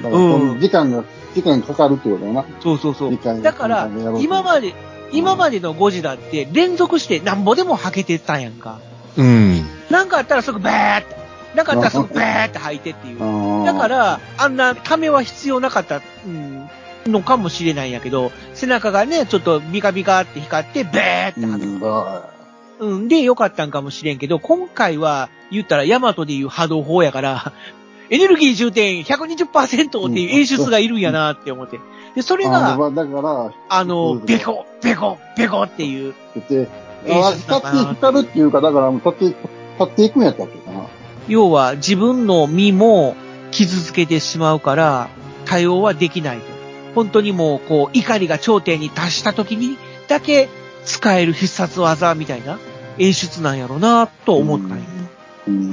の時間が、時間かかるってことだな。そうそうそうだから、今まで、今までのゴジラって連続してなんぼでも吐けてたんやんか。うん。なんかあったらすぐバーって、なんかあったらすぐバーって吐いてっていう。だかだ、ら、あんなためは必要なかった、うん、のかもしれないんやけど、背中がね、ちょっとビカビカって光って、ベーってう吐く。んだうん、で、よかったんかもしれんけど、今回は、言ったらヤマトでいう波動砲やから、エネルギー充填120%っていう演出がいるんやなって思って。で、それあが、のだから、あの、ベコ、ベコ、ベコっていう、で、演あ光って、光るっていうか、だから、立って、立っていくんやったっけかな。要は自分の身も傷つけてしまうから、対応はできないと。本当にもう、こう、怒りが頂点に達した時にだけ使える必殺技みたいな。演出なんやろな、と思ったんよ。うん。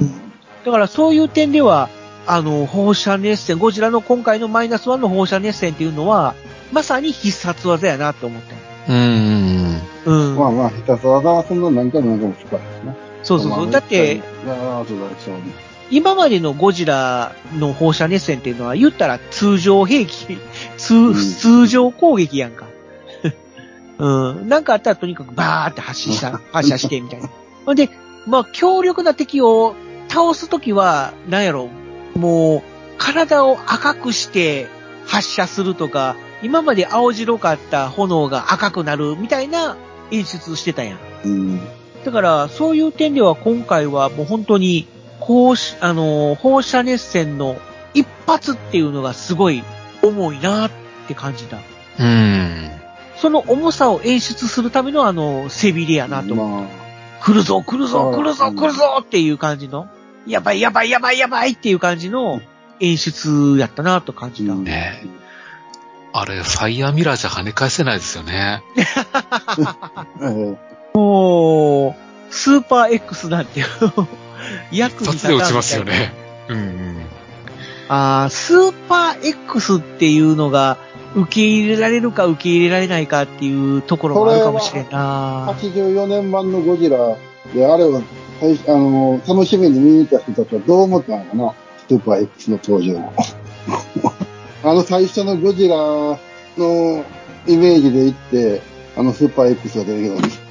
だからそういう点では、あの、放射熱線、ゴジラの今回のマイナスワンの放射熱線っていうのは、まさに必殺技やなと思ったうん。うん。まあまあ、必殺技はそんな何回も何回も使うですね。そうそうそう。だって、、今までのゴジラの放射熱線っていうのは言ったら通常兵器、通、ん通常攻撃やんか。*laughs* うん。なんかあったらとにかくバーって発射した、発射してみたいな。ほんで、まあ強力な敵を倒すときは、なんやろ、もう、体を赤くして発射するとか、今まで青白かった炎が赤くなるみたいな演出してたやん。うん。だから、そういう点では今回はもう本当に、こうし、あのー、放射熱線の一発っていうのがすごい重いなって感じた。うん。その重さを演出するためのあの、背びれやなと。ま来るぞ、来るぞ、うん来るぞ、来るぞっていう感じの、やばい、やばい、やばい、やばいっていう感じの演出やったなと感じた。うんねあれ、ファイヤーミラーじゃ跳ね返せないですよね。もう、スーパー X なんて、役に一発で落ちますよね。うんうん。あースーパー X っていうのが受け入れられるか受け入れられないかっていうところもあるかもしれんえな。84年版のゴジラで、あれを、最あの、楽しみに見に行った人たちはどう思ったのかな？スーパー X の登場。*laughs* あの最初のゴジラのイメージで行って、あのスーパー X が出てきたんです。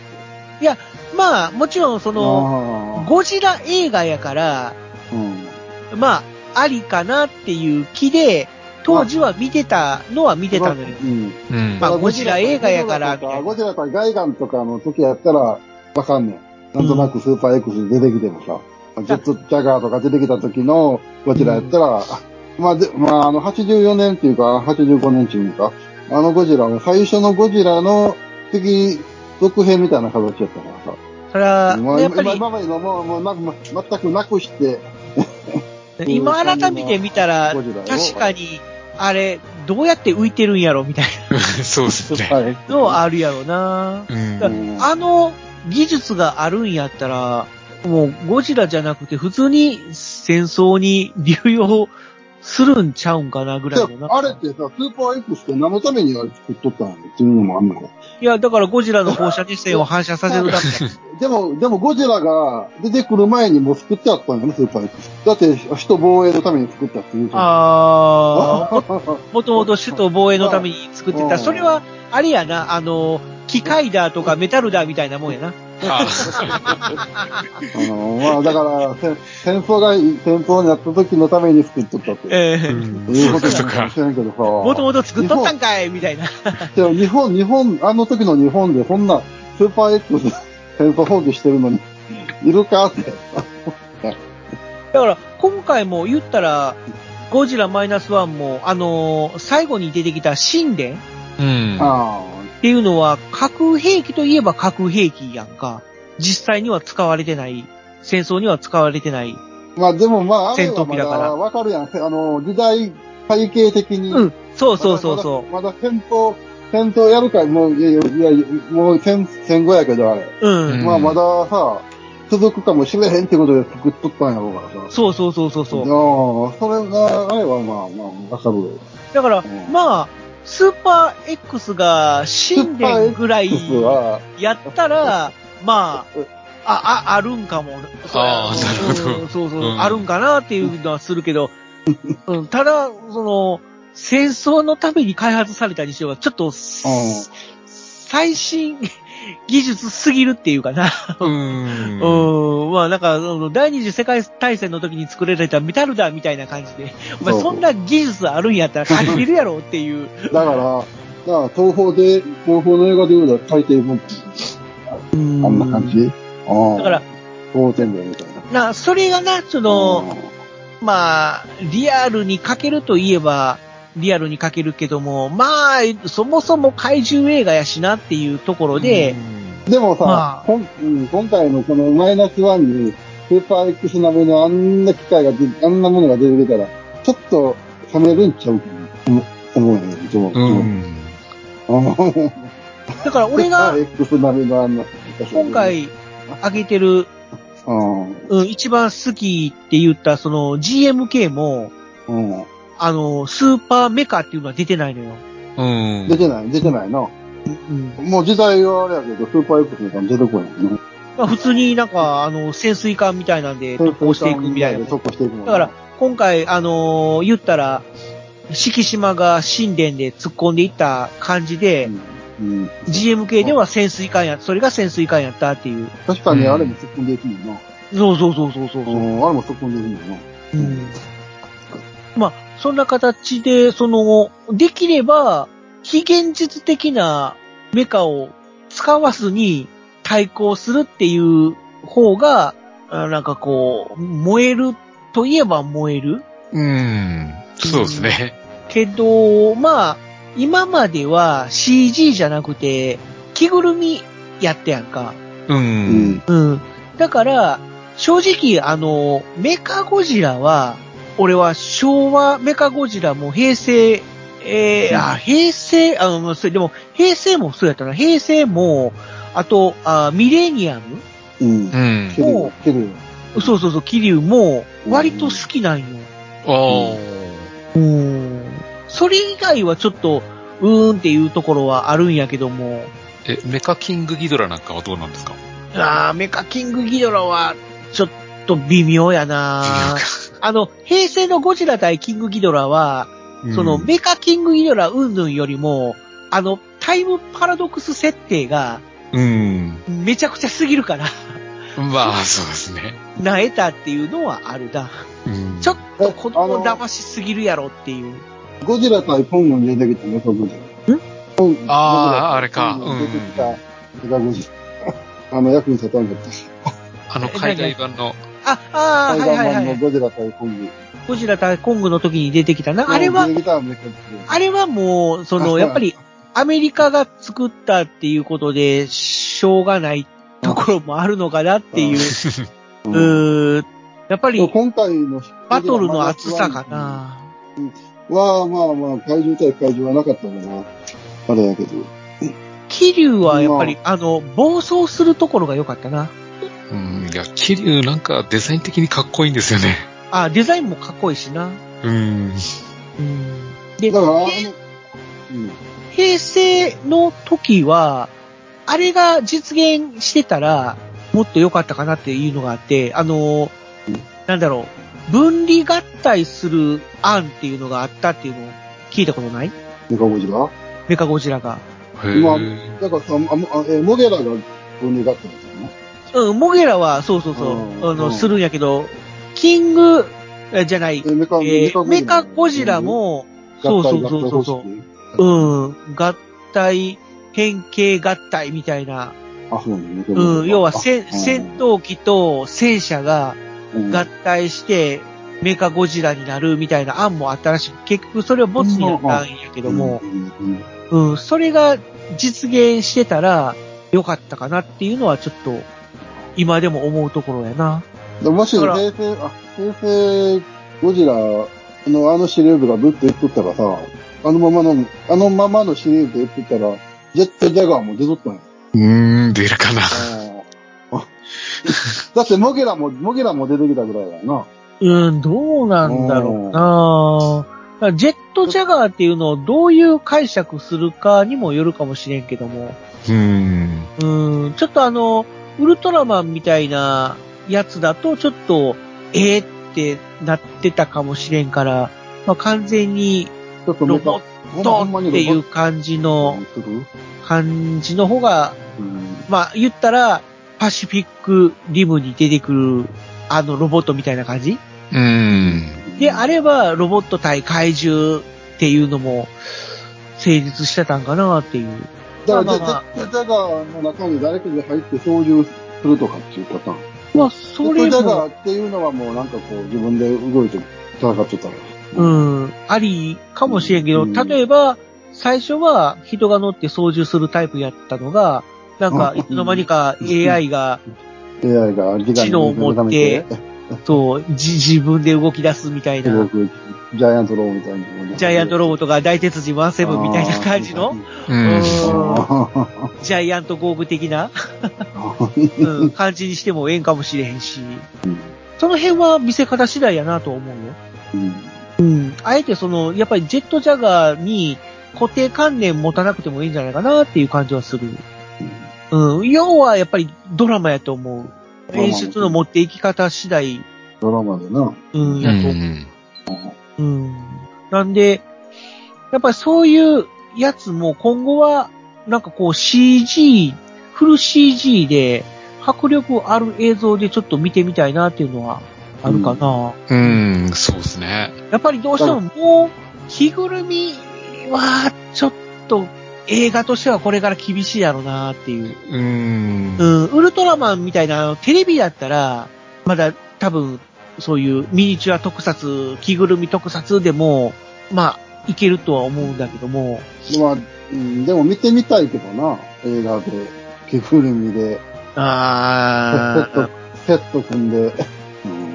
まあ、もちろんその、あゴジラ映画やから、あうんまあ、ありかなっていう気で、当時は見てたのは見てたのよ。うん。うん。まあゴジラ映画やからゴジラとかゴジラとかガイガンとかの時やったらわかんねん。なんとなくスーパー X 出てきてもさ、ジェットジャガーとか出てきた時のゴジラやったら、あまあで、まああの84年っていうか、85年っていうか、あのゴジラは最初のゴジラの次、続編みたいな形やったからさ。それは、まあやっぱり、今今までのもう、もうなま全くなくして、*laughs* 今改めて見たら、確かに、あれ、どうやって浮いてるんやろみたい *laughs* そうですね。のはあるやろな。うんあの技術があるんやったら、もうゴジラじゃなくて普通に戦争に流用するんちゃうんかなぐらいのな。あれってさ、スーパー X って何のためにあれ作っとったのっていうのもあんのか。いや、だからゴジラの放射熱線を反射させるため *laughs* でも、でもゴジラが出てくる前にもう作ってあったんよね、スーパー X。だって、人防衛のために作ったっていう。あー、も *laughs* もともと首都防衛のために作ってた。うんそれは、あれやな、あの、機械だとかメタルだみたいなもんやな。ああの、まあだから、せ戦争が、戦争になった時のために作っとったって。ええうんいうことかかもし。れんけどさ。もともと作っとったんかいみたいな。でも日本、日本、あの時の日本でそんなスーパー X 戦争放棄してるのに、いるかって。だから、今回も言ったら、ゴジラマイナスワンも、あのー最後に出てきた神殿うん。あっていうのは、核兵器といえば核兵器やんか。実際には使われてない。戦争には使われてない。あ。まあでもまあ、戦闘機だからだわかるやん。あの、時代背景的に。うん。そうそうそうそう。まだまだ戦闘、戦闘やるか、もう、いやいや、もう戦、戦後やけどあれ。うん。うんまあまださ、続くかもしれへんってことで作っとったんやろうからさ。そうそうそうそうそう。ああ、それが、あれはまあまあ、わかる。だから、うんまあ、スーパー X が神殿ぐらいやったら、まあ、あ、あ、あるんかも。あーなるほど。うんそうそう、う。ん。あるんかなっていうのはするけど、*laughs* うん、ただ、その、戦争のために開発されたにしようが、ちょっと、最新技術すぎるっていうかな。うん。*laughs* うん、まあなんか、第二次世界大戦の時に作られたメタルだみたいな感じで、お前そんな技術あるんやったら書いてるやろっていう。*laughs* だから、だから東宝で、東宝の映画で言うと大抵もあんあんな感じ？ああ。だから、当然だよみたいな。な、それがな、その、まあ、リアルに書けるといえば、リアルに書けるけども、まあ、そもそも怪獣映画やしなっていうところで、でもさ、まあ今回のこのマイナスワンに、スーパー X 並みのあんな機械が出、あんなものが出てきたら、ちょっと冷めるんちゃうかな思思うよね、いつも。うもん。あ *laughs* あだから俺が。今、回、挙げてる、うん。うん、一番好きって言った、その GMK も、うん。あの、スーパーメカっていうのは出てないのよ。うん。出てない、出てないな。うん。もう時代はあれやけど、スーパー X みたいに出てこないね。まあ普通になんか、あの、潜水艦みたいなんで特攻していくみたいな。特攻していくもんねだから、今回、あのー言ったら、敷島が神殿で突っ込んでいった感じで、うん。GMK では潜水艦や、それが潜水艦やったっていう。確かにあれも突っ込んでいくもんな。そうそうそうそうそう。うん、あれも突っ込んでいくもんな。うんまあ、そんな形で、その、できれば、非現実的なメカを使わずに対抗するっていう方が、あなんかこう、燃えるといえば燃えるうん。そうですね。けど、まあ、今までは CG じゃなくて、着ぐるみやったやんか。う。うんん。うん。だから、正直、あの、メカゴジラは、俺は昭和メカゴジラも平成、えー、あ、平成、あの、それでも、平成もそうやったな。平成も、あと、あミレニアム？うんう。んけ。る、ける。そうそうそう、キリュウも、割と好きなんよ。ああ。うん。それ以外はちょっと、うーんっていうところはあるんやけども、え、メカキングギドラなんかはどうなんですか？あーメカキングギドラは、ちょっと微妙やなあの、平成のゴジラ対キングギドラは、その、メカキングギドラうんぬんよりも、あの、タイムパラドックス設定がうん。めちゃくちゃすぎるから、まあ、そうですね。なえたっていうのはあるな。うんちょっと子供騙しすぎるやろっていう。ゴジラ対コングに出てきたメカゴジラ。んあーあれかゴジラ対コングに出てきたメカゴジラ。あの、役に立たんかった。あの海外版の、あ、ああ、はいはいはい。ゴジラ対コング。ゴジラ対コングの時に出てきたな。あれは。あれはもう、その、やっぱり、アメリカが作ったっていうことで、しょうがないところもあるのかなっていう、う *laughs* うんーん、やっぱり、今回のバトルの厚さかな。は、まあまあ、怪獣対怪獣はなかったから、あれやけど。気流はやっぱり、あの、暴走するところが良かったな。うん、いや、キリュウなんかデザイン的にかっこいいんですよね。あ、デザインもかっこいいしな。うん。うん。でだ、から、あの、うん。平成の時は、あれが実現してたら、もっと良かったかなっていうのがあって、あの、なんだろう、分離合体する案っていうのがあったっていうのを聞いたことない？メカゴジラ？メカゴジラが。へまあーだからさ、あもあえモゲラが分離があったんですよね。うん、モゲラは、そうそうそう、うんあの、うん。するんやけど、キング、えじゃない、えメカ、えーメカゴジラも、そうそうそうそう。そう、うん、合体、変形合体みたいな、あ、そうね。うん、要はあ戦戦闘機と戦車がうん。合体して、メカゴジラになるみたいな案もあったらしい。結局それはボツになったんやけども、うん。それが実現してたらよかったかなっていうのはちょっと、今でも思うところやな。でもし、平成、あ、平成ゴジラのあのシリーズがぶっと言っとったらさ、あのままの、あのままのシリーズで言っとったら、ジェットジャガーも出とったんや。うーん、出るかな。あ *laughs* だって、モゲラも、モゲラも出てきたぐらいだよな。うん、どうなんだろうなジェットジャガーっていうのをどういう解釈するかにもよるかもしれんけども、うん。うん、ちょっとあの、ウルトラマンみたいなやつだと、ちょっと、えーってなってたかもしれんから、まあ、完全にロボットっていう感じの、感じの方が、うんまあ、言ったら、パシフィックリムに出てくる、あのロボットみたいな感じ？うん。であれば、ロボット対怪獣っていうのも、成立してたんかなっていう。だから、まあまあまあ。ジャガーの中に誰かが入って操縦するとかっていうパターン。まあ、ジそれジャガも、ーっていうのはもうなんかこう自分で動いて戦ってたら。うん、ありかもしれんけど、うん。例えば、最初は人が乗って操縦するタイプやったのが、なんか、うん。いつの間にか AI が、AI が知能を持ってうそう、じ、自分で動き出すみたいな。僕、ジャイアントロボみたいな。ジャイアントロボとか大鉄人17みたいな感じの、うん。*laughs* ジャイアントゴーグ的な、ー *laughs* うん、感じにしてもええんかもしれへんしうん、その辺は見せ方次第やなと思うよ。うんうん。あえてその、やっぱりジェットジャガーに固定観念持たなくてもいいんじゃないかなっていう感じはする。うん。要はやっぱりドラマやと思う。演出の持っていき方次第、ドラマでな。うん、うやと。う。うん。なんで、やっぱりそういうやつも今後は、なんかこう CG、フル CG で迫力ある映像でちょっと見てみたいなっていうのはあるかな。うん、そうですね。やっぱりどうしてももう、着ぐるみは、ちょっと、映画としてはこれから厳しいやろうなっていう。うんう。ん、ウルトラマンみたいな、あのテレビだったら、まだ多分、そういうミニチュア特撮、着ぐるみ特撮でも、まあ、いけるとは思うんだけども、まあ、うん、でも見てみたいけどな、映画で。着ぐるみで、セッあト、セット組んで。うん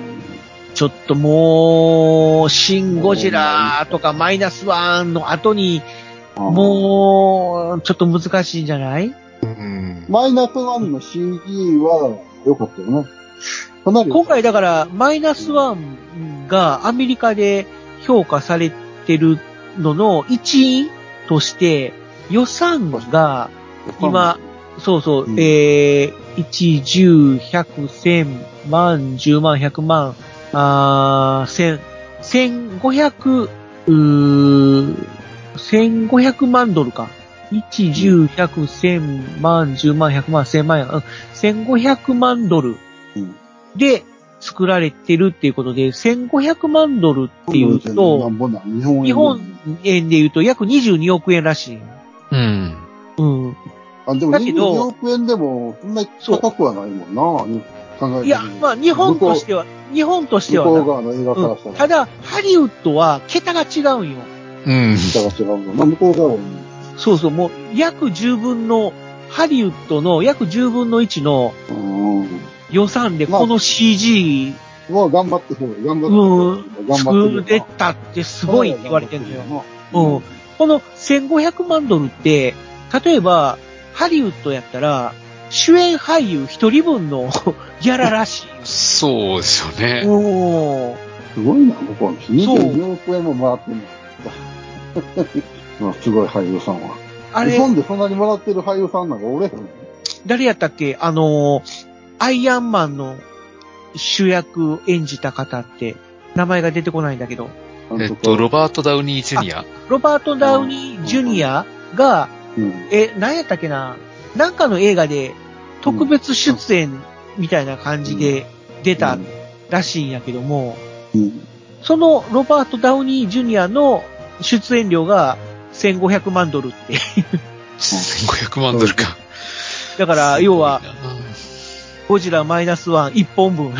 ちょっともう、シン・ゴジラとかマイナスワンの後に、もう、ちょっと難しいんじゃない？うん。マイナスワンの CG は良かったよね。かなり。今回だから、マイナスワンがアメリカで評価されてるのの一位として、予算が、今、そうそう、うんえー、1、10、100、1000、万、10万、100万、あー、1000、1500、うー、1500万ドルか。1、10、100、1000万、10万、100万、1000万円、うん1500万ドルうんで作られてるっていうことで、1500万ドルっていうなと、日本円で言うと約22億円らしい。うん。うん。あ、でもだけど22億円でも、そんなに高くはないもんな。考えていや、まあ日本としては、日本としてはただ、ハリウッドは桁が違うんよ。うん。桁が違うの。まあ、向こう側は、そうそう、もう約10分の、ハリウッドの約10分の1のうん。予算でまあこの CG もう頑張ってそう頑張うんって頑張作れたってすごいって言われてるのよ。よ。うん。この1500万ドルって、例えば、ハリウッドやったら、主演俳優一人分の *laughs* ギャラらしい。そうですよね。おーすごいな、向こうの人。22億円も回ってんの。*laughs* まあ、すごい俳優さんは。あれ日、本でそんなにもらってる俳優さんなんかおれへん。誰やったっけ？あのー、アイアンマンの主役演じた方って、名前が出てこないんだけど、えっと、ロバート・ダウニー・ジュニア。ロバート・ダウニー・ジュニアが、うん。え、何やったっけな？なんかの映画で特別出演みたいな感じで出たらしいんやけども、うん。そのロバート・ダウニー・ジュニアの出演料が1500万ドルって。1500万ドルか。*laughs* だから、要は、すゴジラマイナスワン1本分。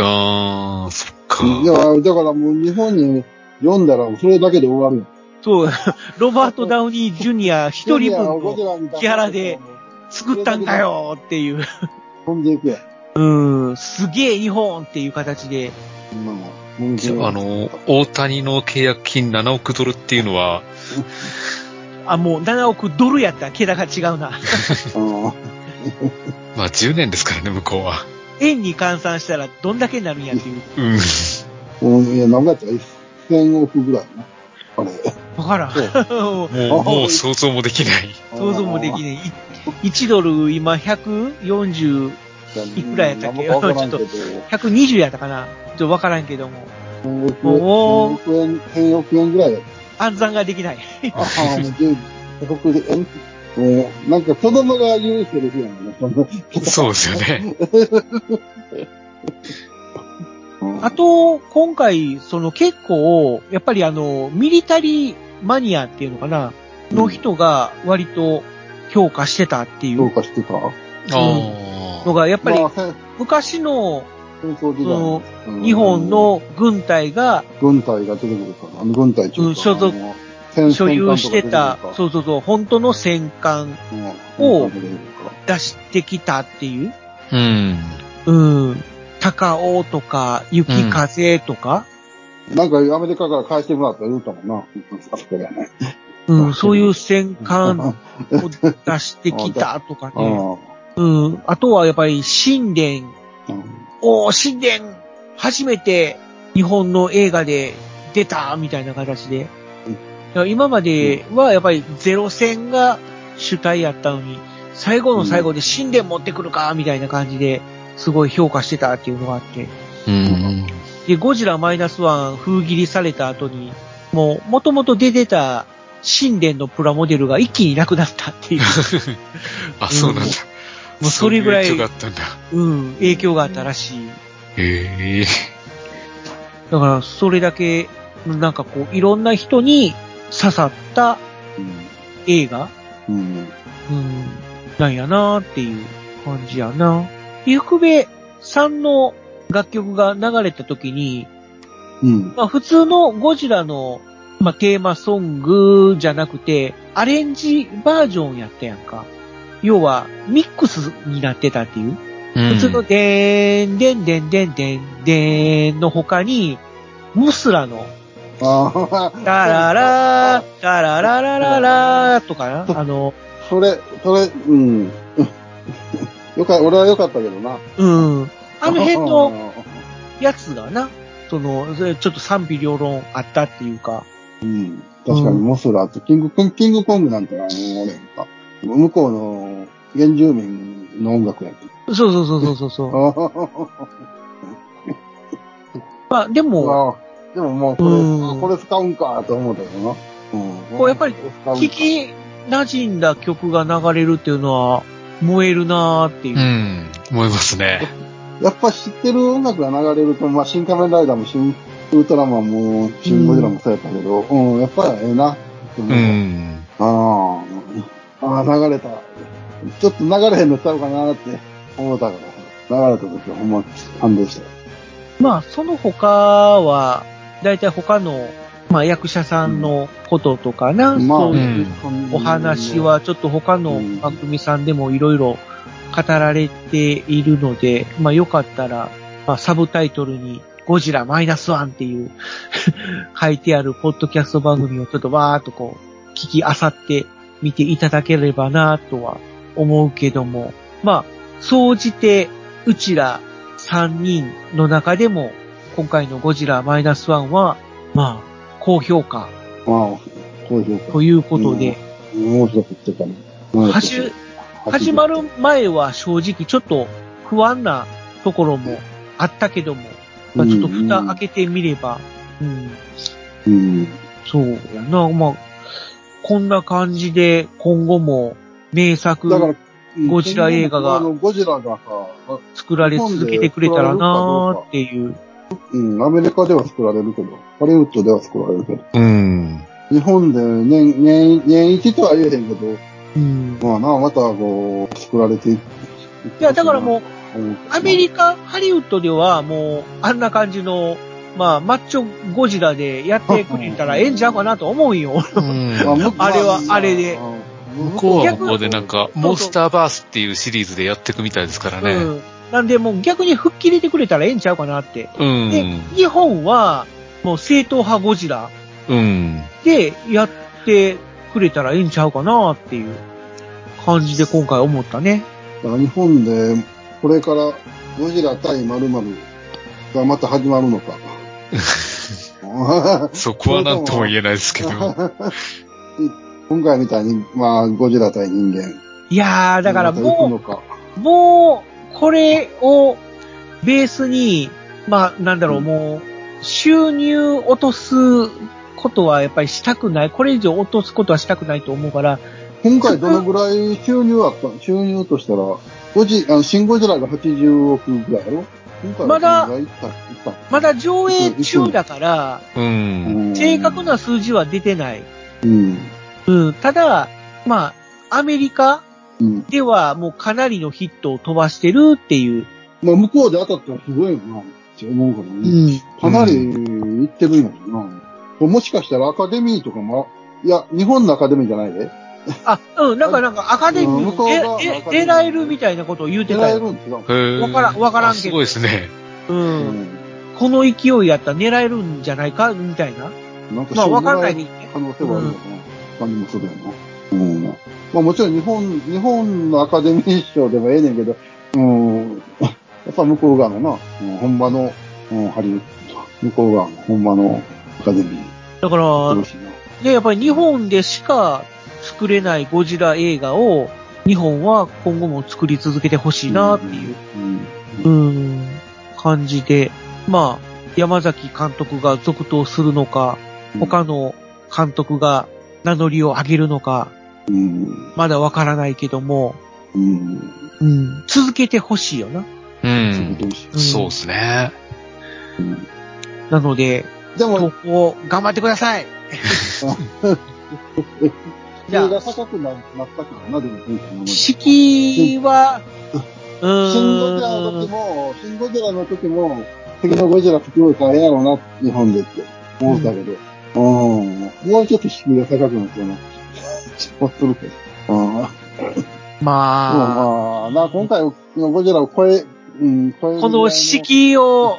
あー、そっか。いや、だからもう日本に読んだらそれだけで終わるよ。そう、*laughs* ロバート・ダウニー・ジュニア一人分のラみたいなキャラで作ったんかよっていう。飛んでいくやん。うん、すげえ日本っていう形で。まあ、あ、あの、大谷の契約金7億ドルっていうのは、あ、もう7億ドルやったら桁が違うな。あ *laughs* まあ10年ですからね、向こうは。円に換算したらどんだけになるんやっていう。うん。いや、何やったら1000億ぐらいな。あれ。わからん。*laughs* もう、もう想像もできない。想像もできない。い1ドル今140、いくらやったっけ？わからんけど。120やったかな？ちょっとわからんけども。1000億おー1000億円、1000億円ぐらいやった。暗算ができない。ああ、もう10億円。もう、なんか子供が言うセリフやんね。そんなそうですよね。うんあと、今回、その結構、やっぱりあの、ミリタリーマニアっていうのかな？の人が割と評価してたっていどううかしてた？やっあのが、やっぱり昔の戦争時代のうん日本の軍隊が軍隊が出てくるから、あの軍隊所属所有してたそうそうそう、本当の戦艦を出してきたっていう。うん。うん。高尾とか、雪風とか、なんかアメリカから返してもらったら言うたもんな。あそこでね。うん、そういう戦艦を出してきたとかね。うん。あとはやっぱり神殿、おー、神殿、初めて日本の映画で出たみたいな形で。今まではやっぱりゼロ戦が主体やったのに、最後の最後で神殿持ってくるかみたいな感じですごい評価してたっていうのがあって。うん。で、ゴジラマイナスワン封切りされた後に、もう、もともと出てた神殿のプラモデルが一気になくなったっていう。*laughs* あ、そうなんだ。もうそれぐらい影響があったんだ。うん、影響があったらしい。へえ。だから、それだけ、なんかこう、いろんな人に刺さった映画？うん。うん、なんやなっていう感じやな。ゆくべさんの楽曲が流れた時に、うん。まあ普通のゴジラの、まあ、テーマソングじゃなくて、アレンジバージョンやったやんか。要は、ミックスになってたっていう。普通のでーん、でんでんでんでんでーんの他に、ムスラの、ああ、タララー、タラララララーとかな？あの、それ、それ、うん。*laughs* よか、俺は良かったけどな。うん。あの辺のやつがな、その、それちょっと賛否両論あったっていうか。うん。確かに、モスラとキングコング、キングコングなんてあの、俺か。向こうの原住民の音楽やって。そうそうそうそうそうそう。まあ、でも、あでももう、これ、うんあこれ使うんかと思ったけどな。うん。こうやっぱり聞き馴染んだ曲が流れるっていうのは、燃えるなーっていうう。ん。思いますね。やっぱ知ってる音楽が流れると、まあ、新仮面ライダーも新ウルトラマンも、新ゴジラもそうやったけど、うん、やっぱりええな。って思うう。ん。ああ、ああ、流れた。ちょっと流れへんのちゃうかなって思ったから、流れた時はほんま感動したよ。まあ、その他は、だいたい他の、まあ、役者さんのこととかな、まあ、そうういうお話はちょっと他の番組さんでもいろいろ語られているので、まあよかったら、まあサブタイトルにゴジラマイナスワンっていう *laughs* 書いてあるポッドキャスト番組をちょっとわーっとこう聞きあさって見ていただければなとは思うけども、まあ、総じてうちら3人の中でも今回のゴジラマイナスワンは、まあ、高評価。まあ、こういう評ということで、価。面白く言ってたね。はじ、始まる前は正直ちょっと不安なところもあったけども、まあ、ちょっと蓋開けてみれば、うん、うん。そうやな、まあ、こんな感じで今後も名作だから、うんゴジラ映画があの、ゴジラが作られ続けてくれたらなーっていう。うん、アメリカでは作られるけど、ハリウッドでは作られるけど、うん。日本で年、年、年一とは言えへんけど、うん。まあな、またこう、作られていく。いや、だからもう、うん、アメリカ、ハリウッドではもう、あんな感じの、まあ、マッチョゴジラでやってくれたらええんちゃうかなと思うんよ。うんあれはあれで。向向こうはもうでなんか、モンスターバースっていうシリーズでやっていくみたいですからね。うん。なんでもう逆に吹っ切れてくれたらええんちゃうかなって。うん。で、日本は、もう正統派ゴジラうん。でやってくれたらええんちゃうかなっていう感じで今回思ったね。だから日本で、これからゴジラ対〇〇がまた始まるのか。*laughs* そこはなんとも言えないですけど。*laughs* 今回みたいに、まあ、ゴジラ対人間。いやー、だからも。う、もう、これをベースに、まあ、なんだろう、もう、収入落とすことはやっぱりしたくない。これ以上落とすことはしたくないと思うから、今回どのぐらい収入あった？収入としたら、ゴジ、あの、シンゴジラが80億ぐらいやろ？まだまだ上映中だから、うん。正確な数字は出てない。うん。うん。ただ、まあ、アメリカうん。ではもうかなりのヒットを飛ばしてるっていう。まあ、向こうで当たったらすごいよな、って思うからね。ん。かなりいってるんやろな。もしかしたらアカデミーとかも、いや、日本のアカデミーじゃないで。あ、うん、なんかなんかアカデミうん向こうがーえ、え、狙えるみたいなことを言うてたよ。狙えるん違う。へーわからんわからんけどあすごいですね。う。うんん。この勢いやったら狙えるんじゃないか？みたいな。なんかまあ、わかんないねけどね。可能性はあるよな。感じもするよな。うん。まあもちろん日本、日本のアカデミー賞でもええねんけど、うん。やっぱ向こう側のな、うん、本場の、うん、ハリウッド、向こう側の本場のアカデミー。だから。で、やっぱり日本でしか作れないゴジラ映画を、日本は今後も作り続けてほしいなっていう、うん。うん、感じで、まあ、山崎監督が続投するのか、他の監督が名乗りを上げるのか、うん。まだわからないけども、うん。うん、続けてほしいよな。うん。そうですね。ううんなので、でも投、稿頑張ってください *laughs* じゃあ高くななったけどな、でも、今回の式は、うシン・ゴジラの時も、シン・ゴジラの時も、次のゴジラ作るからええやろな、日本でって思ったけど、うん、もうちょっと敷居が高くなったよな。気もするけど。うん。ままあ、あ、な、今回のゴジラを超え、うん、超えこの敷居を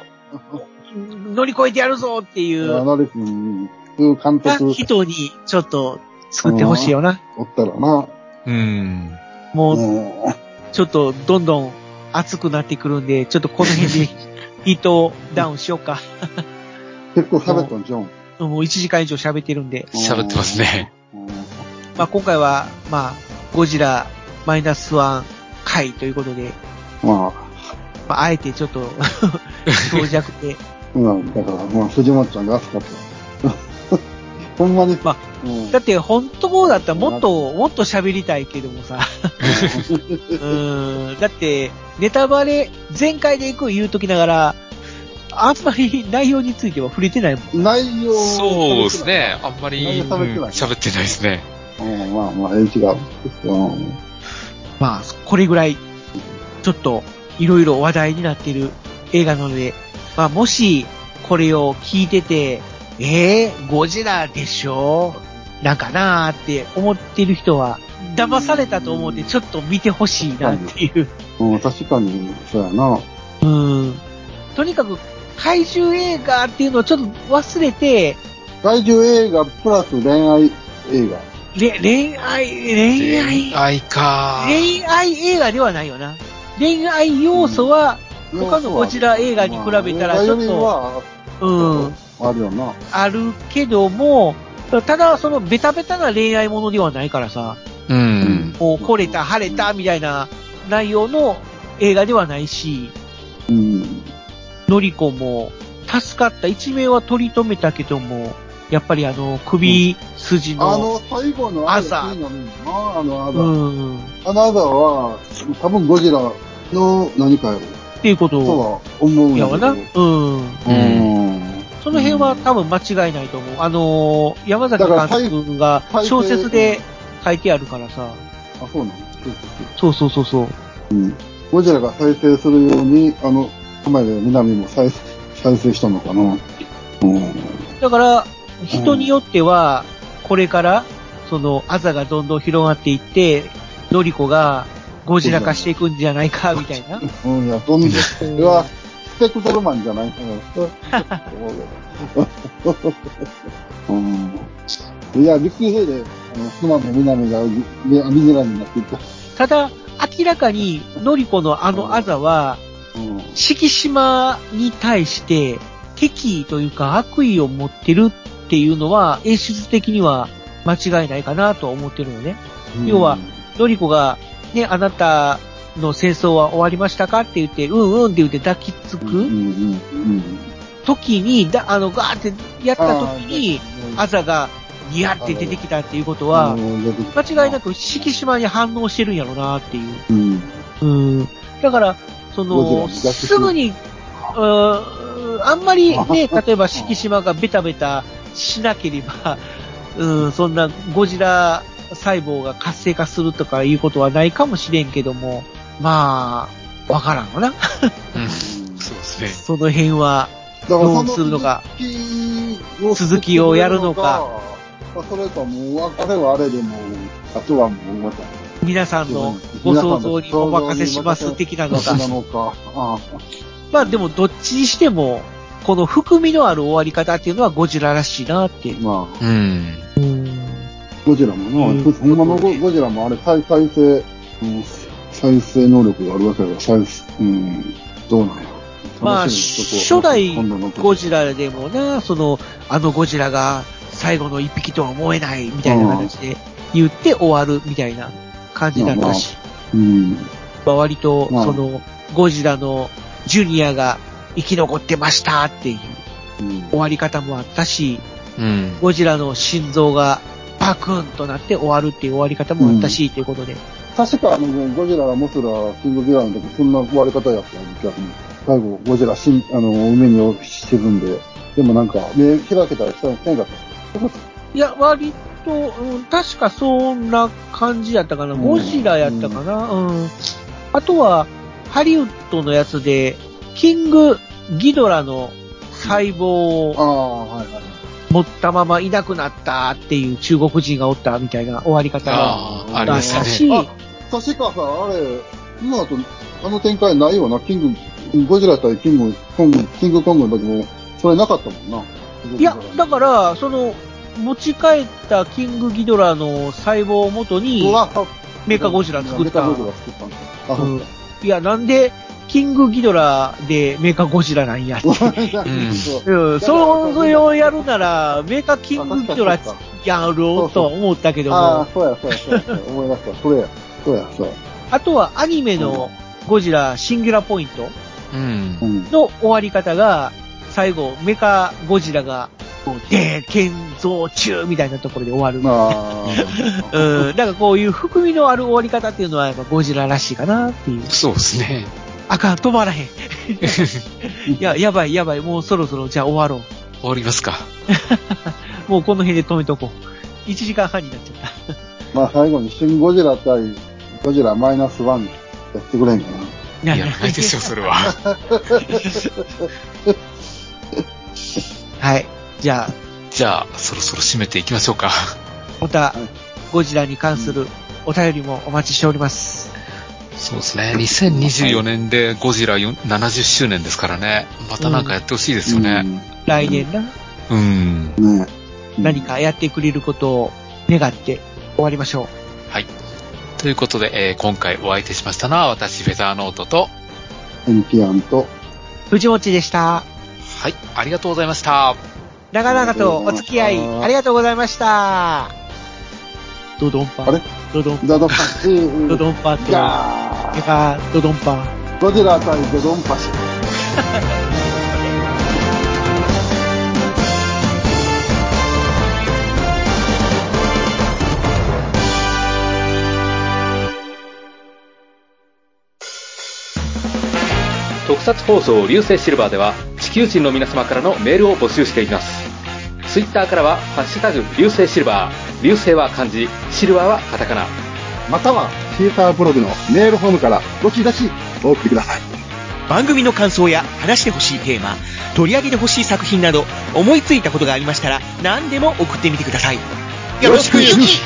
乗り越えてやるぞっていう、あなるうん、そういう監督人にちょっと作ってほしいよな。おったらな。うん。もう、うん。ちょっとどんどん熱くなってくるんで、ちょっとこの辺でヒートダウンしようか。結構喋ったんじゃん。もう1時間以上喋ってるんで。喋ってますね。うん。まあ今回は、まあ、ゴジラマイナスワン回ということで、まあ、まあ、あえてちょっと *laughs* *laughs* 長尺で、うん、だから、まあ、藤本ちゃんが熱かった。ほんまに、まあうん、だって本当だったらもっと、もっと喋りたいけどもさ、うーん、だって、ネタバレ全開で行く言うときながら、あんまり内容については触れてないもん。内容そうです。ね。あんまり喋ってない喋ってないですね。うん、まあまあ、え違う。うん。まあ、これぐらい、ちょっと、いろいろ話題になっている映画なので、まあ、もし、これを聞いてて、えー、ゴジラでしょ？なんかなーって思ってる人は、騙されたと思ってちょっと見てほしいなっていう。うん、確かに、そうやな。うん。とにかく、怪獣映画っていうのをちょっと忘れて、怪獣映画プラス恋愛映画。れ恋愛、恋愛、愛か。恋愛映画ではないよな。恋愛要素は、他のゴジラ映画に比べたらちょっとうん、あるよな。あるけども、ただ、そのベタベタな恋愛ものではないからさ、うん。もう惚れた、晴れた、みたいな内容の映画ではないし、うん。のりこも助かった。一命は取り留めたけども、やっぱりあの、首筋あの、の、最後のアザあのアザ。うん、っあのアザは、多分ゴジラの何かやろ。ていうこととは思うんやけど。やわな。うん。うん。その辺は多分間違いないと思う。あのー山崎監督が小説で書いてあるからさ。あ、そうなの？そうそうそうそうそうん。ゴジラが再生するように、あの、浜辺南も再再生したのかな。うん。だから、人によっては、これから、その、あざがどんどん広がっていって、のりこがゴジラ化していくんじゃないか、みたいな。うん、いや、どんで、それは、クトルマンじゃないかな。*laughs* うん。いや、びっくりするで、あの、スマの南がビビジラになっていった。ただ、明らかに、のりこのあのあざは、うん。敷島に対して、敵意というか悪意を持ってるっていうのは、演出的には間違いないかなと思ってるのね。要はのりこが、ね、あなたの戦争は終わりましたかって言って、うんうんって言って抱きつくうん。時に、だ、あの、ガーってやった時に、ああざがニヤって出てきたっていうことは、間違いなく敷島に反応してるんやろなっていう。うん。うん。だから、その、すぐに、うあんまりね、*laughs* 例えば敷島がベタベタしなければ、*laughs* うん、そんなゴジラ細胞が活性化するとかいうことはないかもしれんけども、まあ、わからんわな。うん。*laughs* そうですね。その辺は、だどうするのか続きをやるのか。まあそれかもう、あれはあれでもう、あとはもうまた。皆さんのご想像にお任せします的なのかな。のか。ああまあでもどっちにしても、この含みのある終わり方っていうのはゴジラらしいなっていう。まあ、うん。うん。ゴジラもな、うんほんまのゴゴジラもあれ再再生、うん再生能力があるわけだから、再生、うん、どうなんやろ。まあ、初代ゴジラでもな、その、あのゴジラが最後の一匹とは思えないみたいな形で言って終わるみたいな感じだったし、うん。まあ割と、まあその、ゴジラのジュニアが生き残ってましたっていううん終わり方もあったし、うん。ゴジラの心臓がパクンとなって終わるっていう終わり方もあったし、ということで。確かあの、ゴジラがモスラ、キングギラの時、そんな終わり方やったよ、逆に。最後、ゴジラしん、あの、海に沈んで、でもなんか、目開けたら下に線がいや、割と、うん、確かそんな感じやったかな。うんゴジラやったかな。うん。あとは、ハリウッドのやつで、キングギドラの細胞あをあ、はいはい。持ったままいなくなったっていう中国人がおったみたいな終わり方がああ、ありましたね。確かさ、あれ、今だと、あの展開ないよな、キング、ゴジラ対キング、コング、キングコングの時も、それなかったもんな。いや、だから、その、持ち帰ったキングギドラの細胞をもとにメカゴジラ作ったメカゴジラ作ったんだ。あ、うそんいや、なんで、キングギドラでメカゴジラなんやって。*laughs* うか。んそれをやるなら、メカキングギドラやろうとは思ったけどああも、、そうや、そうや、そうや思い出した。それや。そうや、そうや。あとはアニメのゴジラシンギュラポイントうんう。ん。の終わり方が、最後、メカゴジラが、こう、で、建造中みたいなところで終わる。まあ、*laughs* うん、だからこういう含みのある終わり方っていうのはやっぱゴジラらしいかなっていう。そうですね。あかん、止まらへん。*laughs* いや、やばい、やばい、もうそろそろじゃあ終わろ終わりますか。う。*laughs* もうこの辺で止めとこう。1時間半になっちゃった。まあ最後にシンゴジラ対ゴジラマイナスワンやってくれんかな。いや、ないですよ、*laughs* それは。はい。じゃあ、じゃあ、そろそろ締めていきましょうか。またい、ゴジラに関するお便りもお待ちしております。そうですね。2024年でゴジラ4 70周年ですからね。またなんかやってほしいですよね。来年な、うん。何かやってくれることを願って終わりましょはい。ということで、えー今回お相手しましたのは私、フェザーノートと、エンピアンと、う。藤持でした。はい、ありがとうございました。長々とお付き合いありがとうございました。ドドンパ。あれ？ドドン、ザドパチドドンパと、じゃメカドドンパ。あ、ゴジラ対ドドンパシ。*laughs* 特撮放送流星シルバーでは地球人の皆様からのメールを募集していますツイッターからは「ハッシュタグ流星シルバー」流星は漢字シルバーはカタカナまたは、シーターブログのメールフォームから、どしどしお送りください。番組の感想や話してほしいテーマ、取り上げてほしい作品など、思いついたことがありましたら、何でも送ってみてください。よろしくゆき